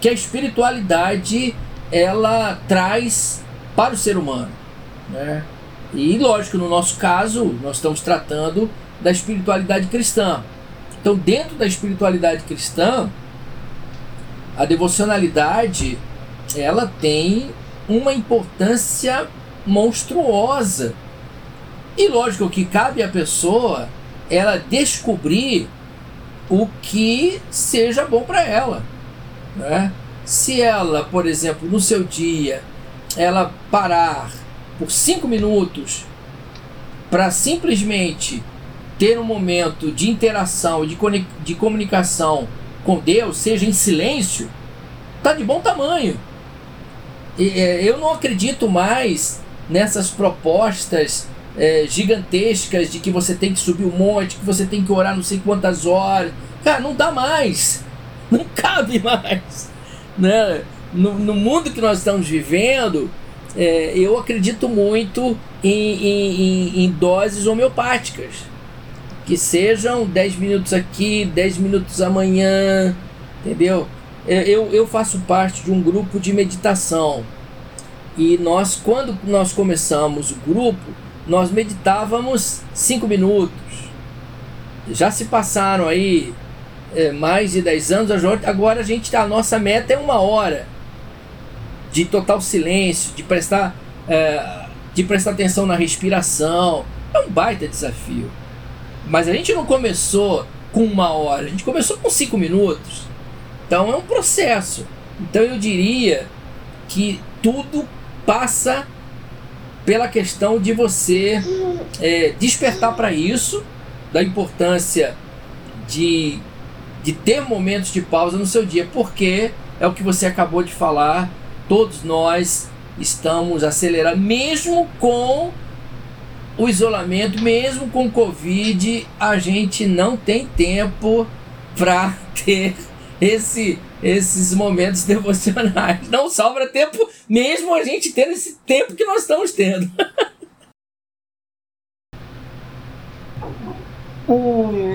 que a espiritualidade ela traz para o ser humano. Né? E lógico, no nosso caso, nós estamos tratando da espiritualidade cristã. Então, dentro da espiritualidade cristã, a devocionalidade ela tem uma importância monstruosa. E lógico que cabe à pessoa ela descobrir o que seja bom para ela. Né? Se ela, por exemplo, no seu dia, ela parar por cinco minutos para simplesmente ter um momento de interação, de, de comunicação com Deus, seja em silêncio, tá de bom tamanho. É, eu não acredito mais nessas propostas é, gigantescas de que você tem que subir um monte, que você tem que orar não sei quantas horas. Cara, não dá mais. Não cabe mais. Né? No, no mundo que nós estamos vivendo, é, eu acredito muito em, em, em, doses homeopáticas. Que sejam 10 minutos aqui, 10 minutos amanhã, entendeu? É, eu, eu faço parte de um grupo de meditação. E nós, quando nós começamos o grupo, nós meditávamos 5 minutos. Já se passaram aí é, mais de 10 anos, agora a gente a nossa meta é uma hora de total silêncio, de prestar, é, de prestar atenção na respiração. É um baita desafio. Mas a gente não começou com uma hora, a gente começou com cinco minutos. Então é um processo. Então eu diria que tudo passa pela questão de você é, despertar para isso, da importância de, de ter momentos de pausa no seu dia, porque é o que você acabou de falar todos nós estamos acelerando, mesmo com o isolamento, mesmo com o Covid, a gente não tem tempo para ter esse, esses momentos devocionais. Não sobra tempo, mesmo a gente tendo esse tempo que nós estamos tendo.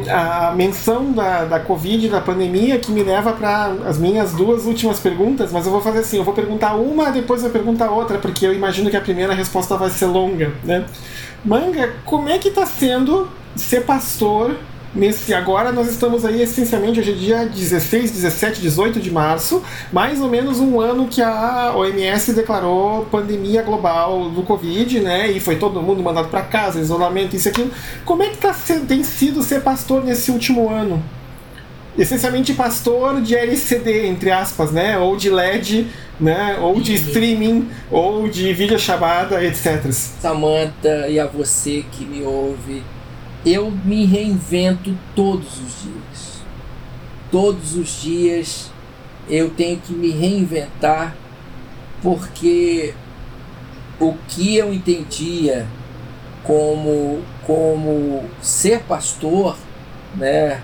a menção da, da Covid, da pandemia, que me leva para as minhas duas últimas perguntas, mas eu vou fazer assim, eu vou perguntar uma, depois eu perguntar outra, porque eu imagino que a primeira resposta vai ser longa, né? Manga, como é que está sendo ser pastor Nesse, agora nós estamos aí essencialmente hoje é dia 16, 17, 18 de março, mais ou menos um ano que a OMS declarou pandemia global do Covid, né? E foi todo mundo mandado para casa, isolamento, isso aqui. Como é que tá, tem sido ser pastor nesse último ano? Essencialmente pastor de LCD, entre aspas, né? Ou de LED, né? Ou de streaming, ou de videochamada, etc. Samantha e a você que me ouve eu me reinvento todos os dias. Todos os dias eu tenho que me reinventar porque o que eu entendia como, como ser pastor, né,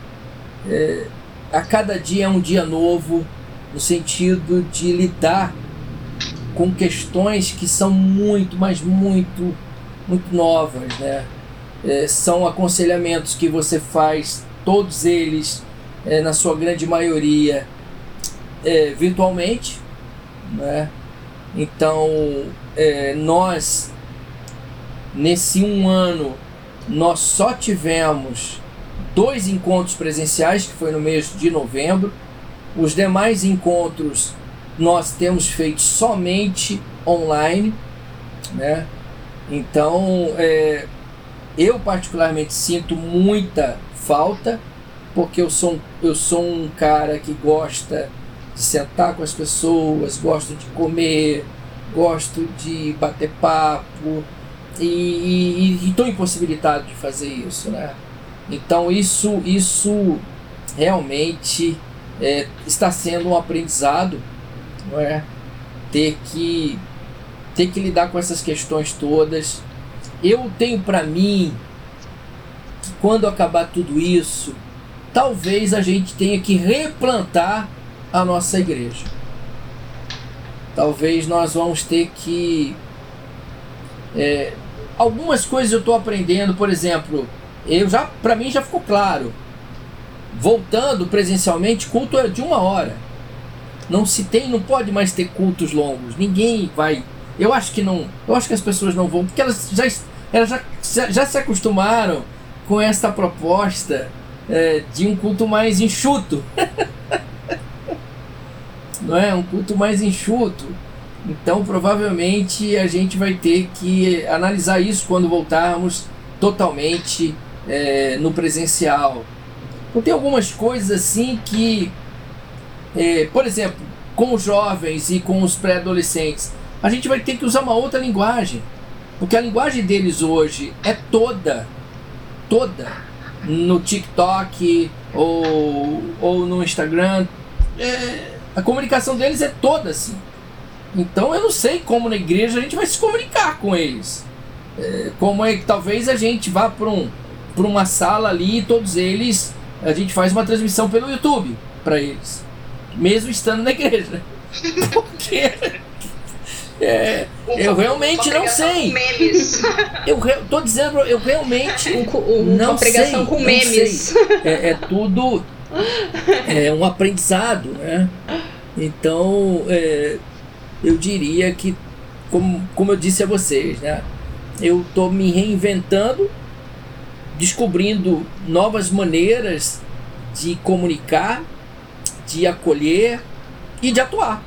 é, a cada dia é um dia novo, no sentido de lidar com questões que são muito, mas muito, muito novas, né? É, são aconselhamentos que você faz, todos eles, é, na sua grande maioria, é, virtualmente. Né? Então, é, nós, nesse um ano, nós só tivemos dois encontros presenciais, que foi no mês de novembro. Os demais encontros nós temos feito somente online, né? Então, é, eu particularmente sinto muita falta, porque eu sou, eu sou um cara que gosta de sentar com as pessoas, gosto de comer, gosto de bater papo e estou impossibilitado de fazer isso, né? Então isso, isso realmente é, está sendo um aprendizado, não é? Ter que ter que lidar com essas questões todas eu tenho para mim que quando acabar tudo isso, talvez a gente tenha que replantar a nossa igreja. Talvez nós vamos ter que. É, algumas coisas eu estou aprendendo, por exemplo, eu já para mim já ficou claro. Voltando presencialmente, culto é de uma hora. Não se tem, não pode mais ter cultos longos. Ninguém vai Eu acho que não. Eu acho que as pessoas não vão, porque elas já, elas já, já se acostumaram com essa proposta é, de um culto mais enxuto. não é? Um culto mais enxuto. Então, provavelmente, a gente vai ter que analisar isso quando voltarmos totalmente é, no presencial. Então, tem algumas coisas assim que, é, por exemplo, com os jovens e com os pré-adolescentes, a gente vai ter que usar uma outra linguagem. Porque a linguagem deles hoje é toda, toda no TikTok ou, ou no Instagram. É, a comunicação deles é toda assim. Então eu não sei como na igreja a gente vai se comunicar com eles. É, como é que talvez a gente vá para um, uma sala ali e todos eles a gente faz uma transmissão pelo YouTube para eles, mesmo estando na igreja. Porque é, eu realmente não sei. Eu re, tô dizendo, eu realmente um, um, não uma pregação sei, com memes. É, é, tudo é um aprendizado, né? Então, é, eu diria que, como, como eu disse a vocês, né? Eu estou me reinventando, descobrindo novas maneiras de comunicar, de acolher e de atuar.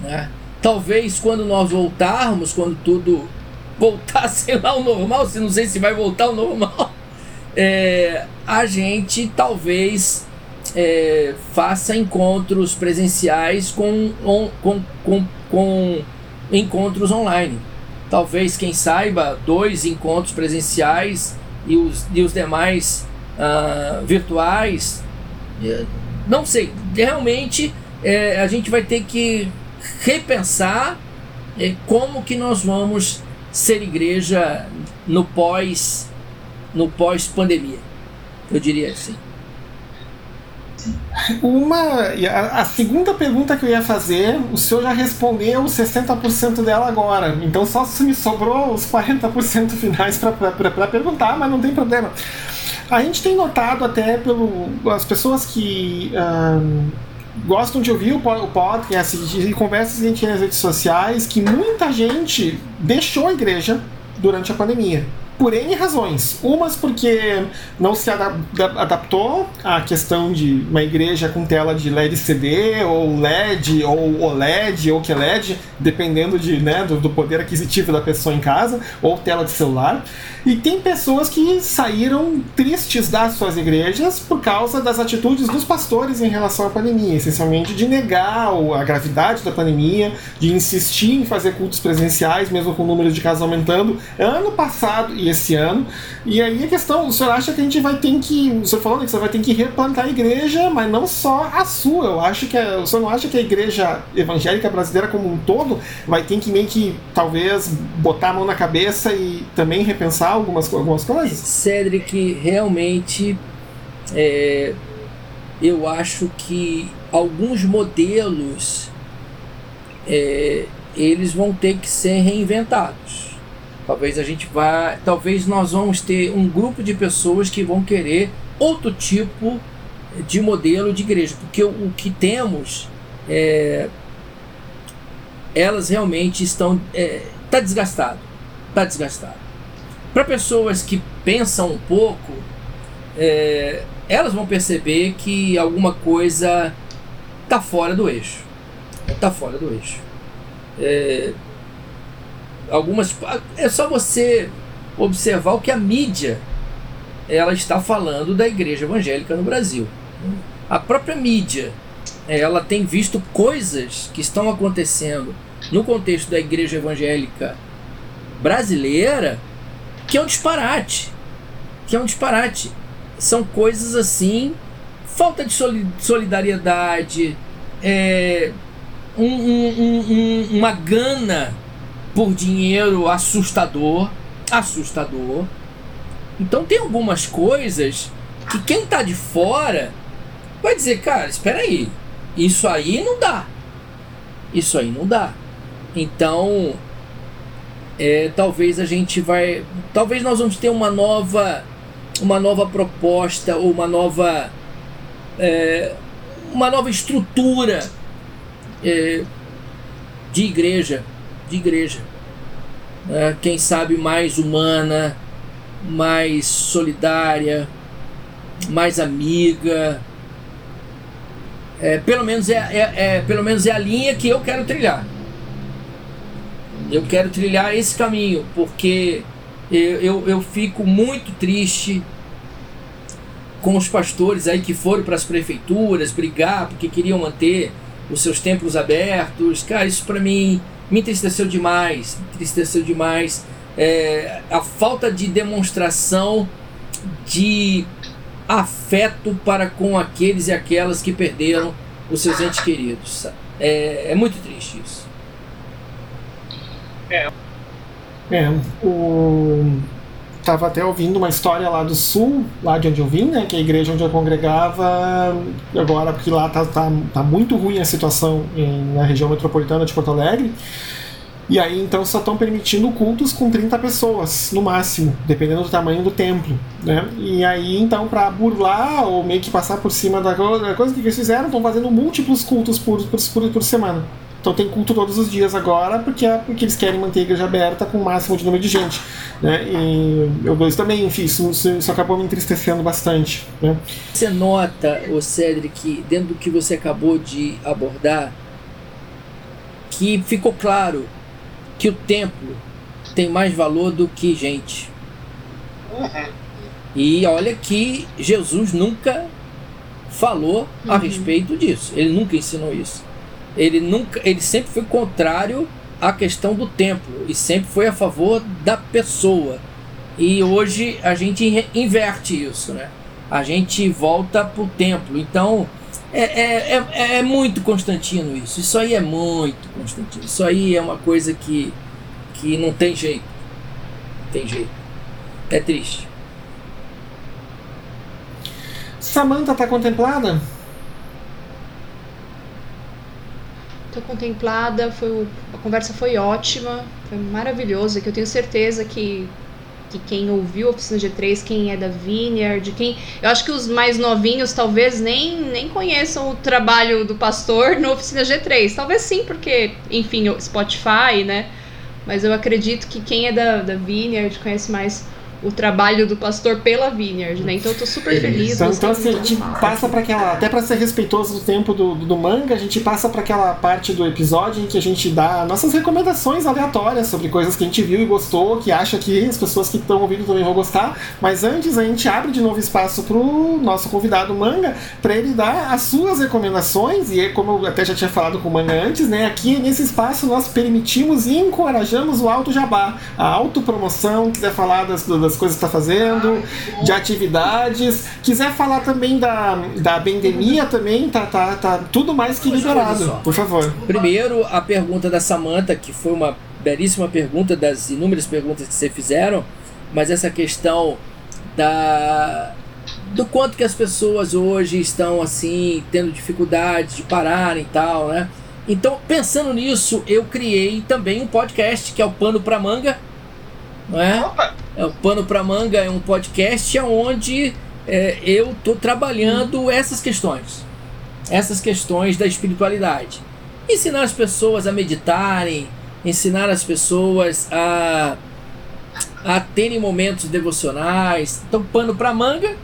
Né? Talvez quando nós voltarmos, quando tudo voltar, sei lá, ao normal, se não sei se vai voltar ao normal, é, a gente talvez é, faça encontros presenciais com, com, com, com encontros online. Talvez, quem saiba, dois encontros presenciais e os, e os demais uh, virtuais. Não sei, realmente é, a gente vai ter que repensar é, como que nós vamos ser igreja no pós no pós pandemia. Eu diria assim. Uma, a, segunda pergunta que eu ia fazer, o senhor já respondeu 60% dela agora. Então só se me sobrou os 40% finais para perguntar, mas não tem problema. A gente tem notado até pelo as pessoas que gostam de ouvir o podcast e conversas que a gente tem nas redes sociais que muita gente deixou a igreja durante a pandemia por N razões. Umas porque não se adaptou à questão de uma igreja com tela de LED CD, ou LED, ou OLED, ou QLED, dependendo de, né, do, do poder aquisitivo da pessoa em casa, ou tela de celular. E tem pessoas que saíram tristes das suas igrejas por causa das atitudes dos pastores em relação à pandemia, essencialmente de negar a gravidade da pandemia, de insistir em fazer cultos presenciais, mesmo com o número de casos aumentando. Ano passado, esse ano. E aí a questão, o senhor acha que a gente vai ter que. O senhor falou que você vai ter que replantar a igreja, mas não só a sua. Eu acho que. O senhor não acha que a igreja evangélica brasileira como um todo vai ter que meio que talvez botar a mão na cabeça e também repensar algumas, algumas coisas? Cedric, realmente é, eu acho que alguns modelos é, eles vão ter que ser reinventados Talvez a gente vá, talvez nós vamos ter um grupo de pessoas que vão querer outro tipo de modelo de igreja, porque o, o que temos é, elas realmente estão é, tá desgastado, tá desgastado. Para pessoas que pensam um pouco, é, elas vão perceber que alguma coisa tá fora do eixo, tá fora do eixo. É, algumas. É só você observar o que a mídia ela está falando da igreja evangélica no Brasil. A própria mídia ela tem visto coisas que estão acontecendo no contexto da igreja evangélica brasileira que é um disparate. Que é um disparate. São coisas assim, falta de solidariedade, é, um, um, um, uma gana por dinheiro assustador, assustador. Então tem algumas coisas que quem está de fora vai dizer, cara, espera aí, isso aí não dá. Isso aí não dá. Então, é, talvez a gente vai, talvez nós vamos ter uma nova, uma nova proposta ou uma nova, é, uma nova estrutura é, de igreja de igreja. Né? Quem sabe mais humana, mais solidária, mais amiga. É, pelo, menos é, é, é, pelo menos é a linha que eu quero trilhar. Eu quero trilhar esse caminho, porque eu, eu, eu fico muito triste com os pastores aí que foram para as prefeituras brigar porque queriam manter os seus templos abertos. Cara, isso para mim me entristeceu demais, me entristeceu demais. É, a falta de demonstração de afeto para com aqueles e aquelas que perderam os seus entes queridos. É, é muito triste isso. É. É, o estava até ouvindo uma história lá do sul, lá de onde eu vim, né, que é a igreja onde eu congregava, agora porque lá tá, tá, tá muito ruim a situação em, na região metropolitana de Porto Alegre, e aí então só estão permitindo cultos com 30 pessoas, no máximo, dependendo do tamanho do templo. Né? E aí então, para burlar ou meio que passar por cima da coisa que eles fizeram, estão fazendo múltiplos cultos por, por, por semana. Então tem culto todos os dias agora, porque é porque eles querem manter a igreja aberta com o máximo de número de gente. Né? E eu dois também, enfim, isso, isso acabou me entristecendo bastante. Né? Você nota, o Cedric, dentro do que você acabou de abordar, que ficou claro que o templo tem mais valor do que gente. Uhum. E olha que Jesus nunca falou a uhum. respeito disso. Ele nunca ensinou isso ele nunca, ele sempre foi contrário à questão do templo e sempre foi a favor da pessoa. E hoje a gente inverte isso, né? A gente volta pro templo. Então é, é, é, é muito Constantino isso. Isso aí é muito Constantino. Isso aí é uma coisa que, que não tem jeito. Não tem jeito. É triste. Samantha tá contemplada? Contemplada, foi, a conversa foi ótima, foi maravilhosa, que eu tenho certeza que, que quem ouviu a Oficina G3, quem é da Vineyard, quem. Eu acho que os mais novinhos talvez nem, nem conheçam o trabalho do pastor no Oficina G3. Talvez sim, porque, enfim, Spotify, né? Mas eu acredito que quem é da, da Vineyard conhece mais o trabalho do pastor pela Vineyard, né? Então eu tô super feliz. Então, então assim, a gente passa para aquela. Até para ser respeitoso do tempo do, do manga, a gente passa para aquela parte do episódio em que a gente dá nossas recomendações aleatórias sobre coisas que a gente viu e gostou, que acha que as pessoas que estão ouvindo também vão gostar. Mas antes a gente abre de novo espaço pro nosso convidado manga para ele dar as suas recomendações. E como eu até já tinha falado com o manga antes, né? Aqui nesse espaço nós permitimos e encorajamos o auto jabá, a autopromoção, quiser falar das, das das coisas que está fazendo, de atividades. Quiser falar também da, da bendemia também, tá, tá, tá tudo mais que liberado, por favor. Primeiro, a pergunta da Samantha, que foi uma belíssima pergunta das inúmeras perguntas que você fizeram, mas essa questão da do quanto que as pessoas hoje estão assim tendo dificuldade de pararem e tal, né? Então, pensando nisso, eu criei também um podcast que é o Pano para Manga, não é? Opa. É, o Pano para Manga é um podcast onde é, eu estou trabalhando essas questões, essas questões da espiritualidade. Ensinar as pessoas a meditarem, ensinar as pessoas a, a terem momentos devocionais. Então, Pano para Manga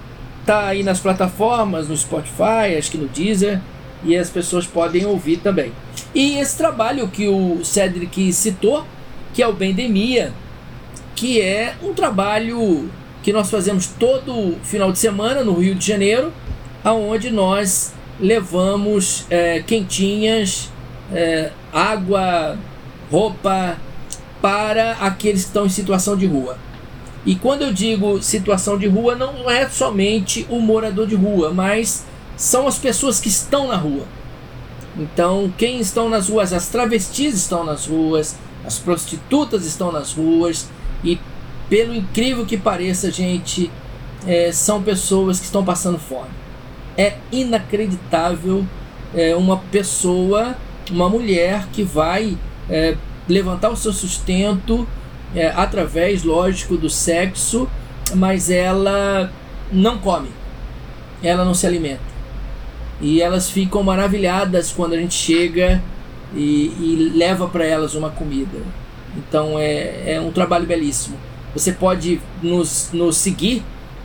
tá aí nas plataformas, no Spotify, acho que no Deezer, e as pessoas podem ouvir também. E esse trabalho que o Cedric citou, que é o Bendemia, que é um trabalho que nós fazemos todo final de semana no Rio de Janeiro, aonde nós levamos é, quentinhas, é, água, roupa para aqueles que estão em situação de rua. E quando eu digo situação de rua, não é somente o morador de rua, mas são as pessoas que estão na rua. Então, quem estão nas ruas, as travestis estão nas ruas, as prostitutas estão nas ruas, e pelo incrível que pareça, gente, é, são pessoas que estão passando fome. É inacreditável é, uma pessoa, uma mulher que vai é, levantar o seu sustento é, através, lógico, do sexo, mas ela não come, ela não se alimenta. E elas ficam maravilhadas quando a gente chega e, e leva para elas uma comida. Então é, é um trabalho belíssimo. Você pode nos, nos seguir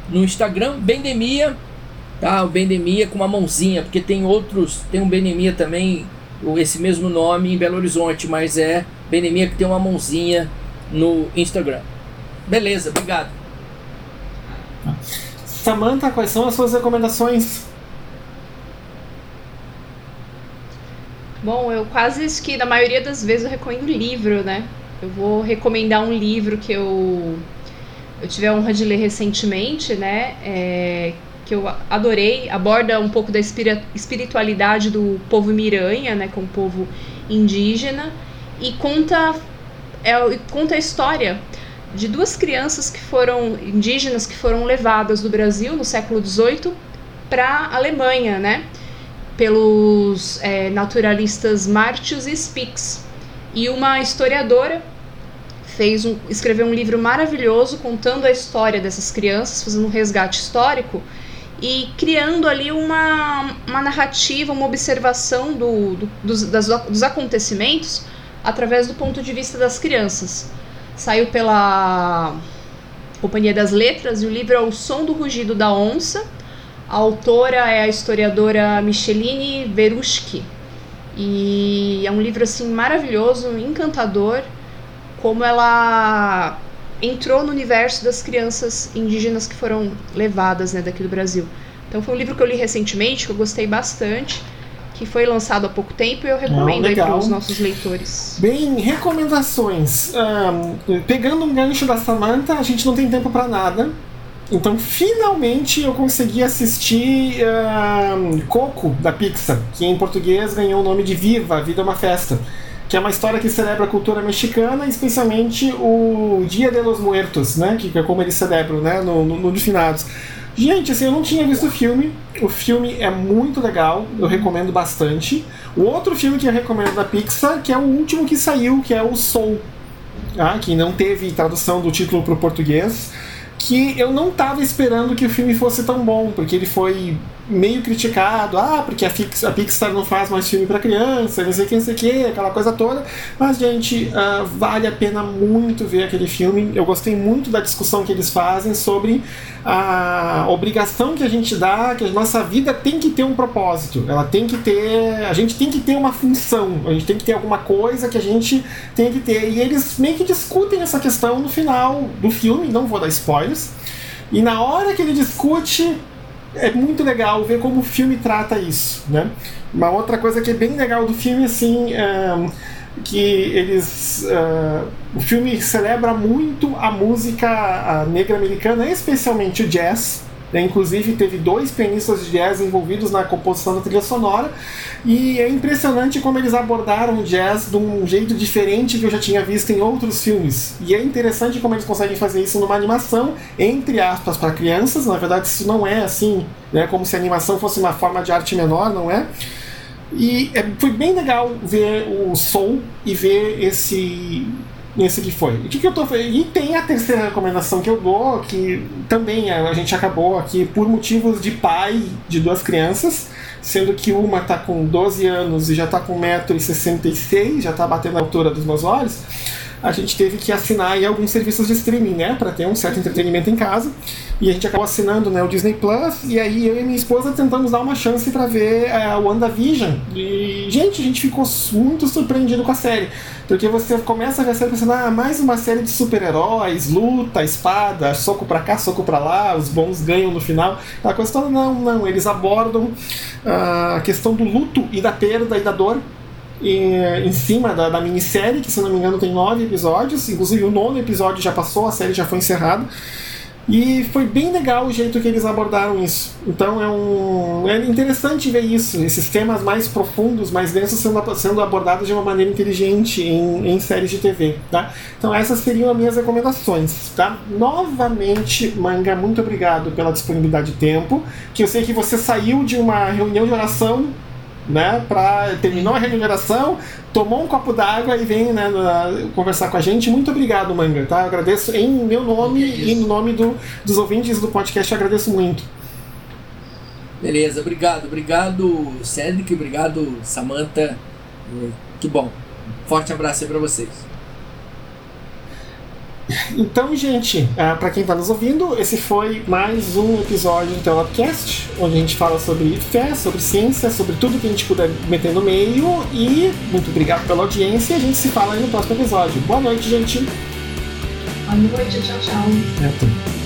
no Instagram, Bendemia, tá? O Bendemia com uma mãozinha, porque tem outros, tem um Bendemia também, esse mesmo nome em Belo Horizonte, mas é Bendemia que tem uma mãozinha no Instagram. Beleza, obrigado. Samantha, quais são as suas recomendações? Bom, eu quase que na maioria das vezes eu recomendo livro, né? Eu vou recomendar um livro que eu, eu tive a honra de ler recentemente, né? É, que eu adorei, aborda um pouco da espiritualidade do povo miranha, né? Com o povo indígena e conta, é, conta a história de duas crianças que foram indígenas que foram levadas do Brasil no século XVIII para a Alemanha, né? Pelos é, naturalistas Martius e Spix. E uma historiadora fez um, escreveu um livro maravilhoso contando a história dessas crianças, fazendo um resgate histórico e criando ali uma, uma narrativa, uma observação do, do dos, das, dos acontecimentos através do ponto de vista das crianças. Saiu pela Companhia das Letras e o livro é O Som do Rugido da Onça. A autora é a historiadora Micheline Veruschke. E é um livro assim maravilhoso, encantador, como ela entrou no universo das crianças indígenas que foram levadas né, daqui do Brasil. Então foi um livro que eu li recentemente, que eu gostei bastante que foi lançado há pouco tempo e eu recomendo ah, aí para os nossos leitores. Bem, recomendações. Um, pegando um gancho da Samantha, a gente não tem tempo para nada. Então, finalmente eu consegui assistir um, Coco da Pixar, que em português ganhou o nome de Viva, a Vida é uma Festa, que é uma história que celebra a cultura mexicana, especialmente o Dia de los Muertos, né, que é como eles celebram né, no, no, no finados. Gente, assim, eu não tinha visto o filme. O filme é muito legal, eu recomendo bastante. O outro filme que eu recomendo da Pixar, que é o último que saiu, que é o Soul, tá? que não teve tradução do título para o português que eu não estava esperando que o filme fosse tão bom, porque ele foi meio criticado, ah, porque a, Fix, a Pixar não faz mais filme para criança, não sei o que, não sei o que, aquela coisa toda. Mas, gente, uh, vale a pena muito ver aquele filme. Eu gostei muito da discussão que eles fazem sobre a obrigação que a gente dá, que a nossa vida tem que ter um propósito, ela tem que ter, a gente tem que ter uma função, a gente tem que ter alguma coisa que a gente tem que ter. E eles meio que discutem essa questão no final do filme, não vou dar spoilers. E na hora que ele discute, é muito legal ver como o filme trata isso, né? Uma outra coisa que é bem legal do filme, assim, é que eles... Uh, o filme celebra muito a música negra americana, especialmente o jazz? Inclusive, teve dois pianistas de jazz envolvidos na composição da trilha sonora. E é impressionante como eles abordaram o jazz de um jeito diferente que eu já tinha visto em outros filmes. E é interessante como eles conseguem fazer isso numa animação, entre aspas, para crianças. Na verdade, isso não é assim, né? como se a animação fosse uma forma de arte menor, não é? E é, foi bem legal ver o som e ver esse esse que foi. O que, que eu tô E tem a terceira recomendação que eu dou, que também a gente acabou aqui por motivos de pai de duas crianças, sendo que uma tá com 12 anos e já tá com 1,66m, já tá batendo a altura dos meus olhos a gente teve que assinar alguns serviços de streaming, né, para ter um certo entretenimento em casa. E a gente acabou assinando né, o Disney Plus, e aí eu e minha esposa tentamos dar uma chance para ver a uh, WandaVision. E, gente, a gente ficou muito surpreendido com a série. Porque você começa a ver a série pensando, ah, mais uma série de super-heróis, luta, espada, soco pra cá, soco pra lá, os bons ganham no final. Coisa toda, não, não. Eles abordam uh, a questão do luto e da perda e da dor em cima da, da minissérie, que se não me engano tem nove episódios, inclusive o nono episódio já passou, a série já foi encerrada. E foi bem legal o jeito que eles abordaram isso. Então é um é interessante ver isso, esses temas mais profundos, mais densos sendo, sendo abordados de uma maneira inteligente em, em séries de TV, tá? Então essas seriam as minhas recomendações, tá? Novamente, Manga, muito obrigado pela disponibilidade de tempo, que eu sei que você saiu de uma reunião de oração né? Pra, terminou a regeneração, tomou um copo d'água e vem né, conversar com a gente. Muito obrigado, Manga, tá? Eu agradeço em meu nome e no nome do, dos ouvintes do podcast, agradeço muito. Beleza, obrigado, obrigado Cedric, obrigado Samantha. Que bom. Forte abraço aí para vocês. Então, gente, uh, para quem está nos ouvindo, esse foi mais um episódio do Telopcast, onde a gente fala sobre fé, sobre ciência, sobre tudo que a gente puder meter no meio. E muito obrigado pela audiência. A gente se fala aí no próximo episódio. Boa noite, gente. Boa noite, tchau, tchau. É,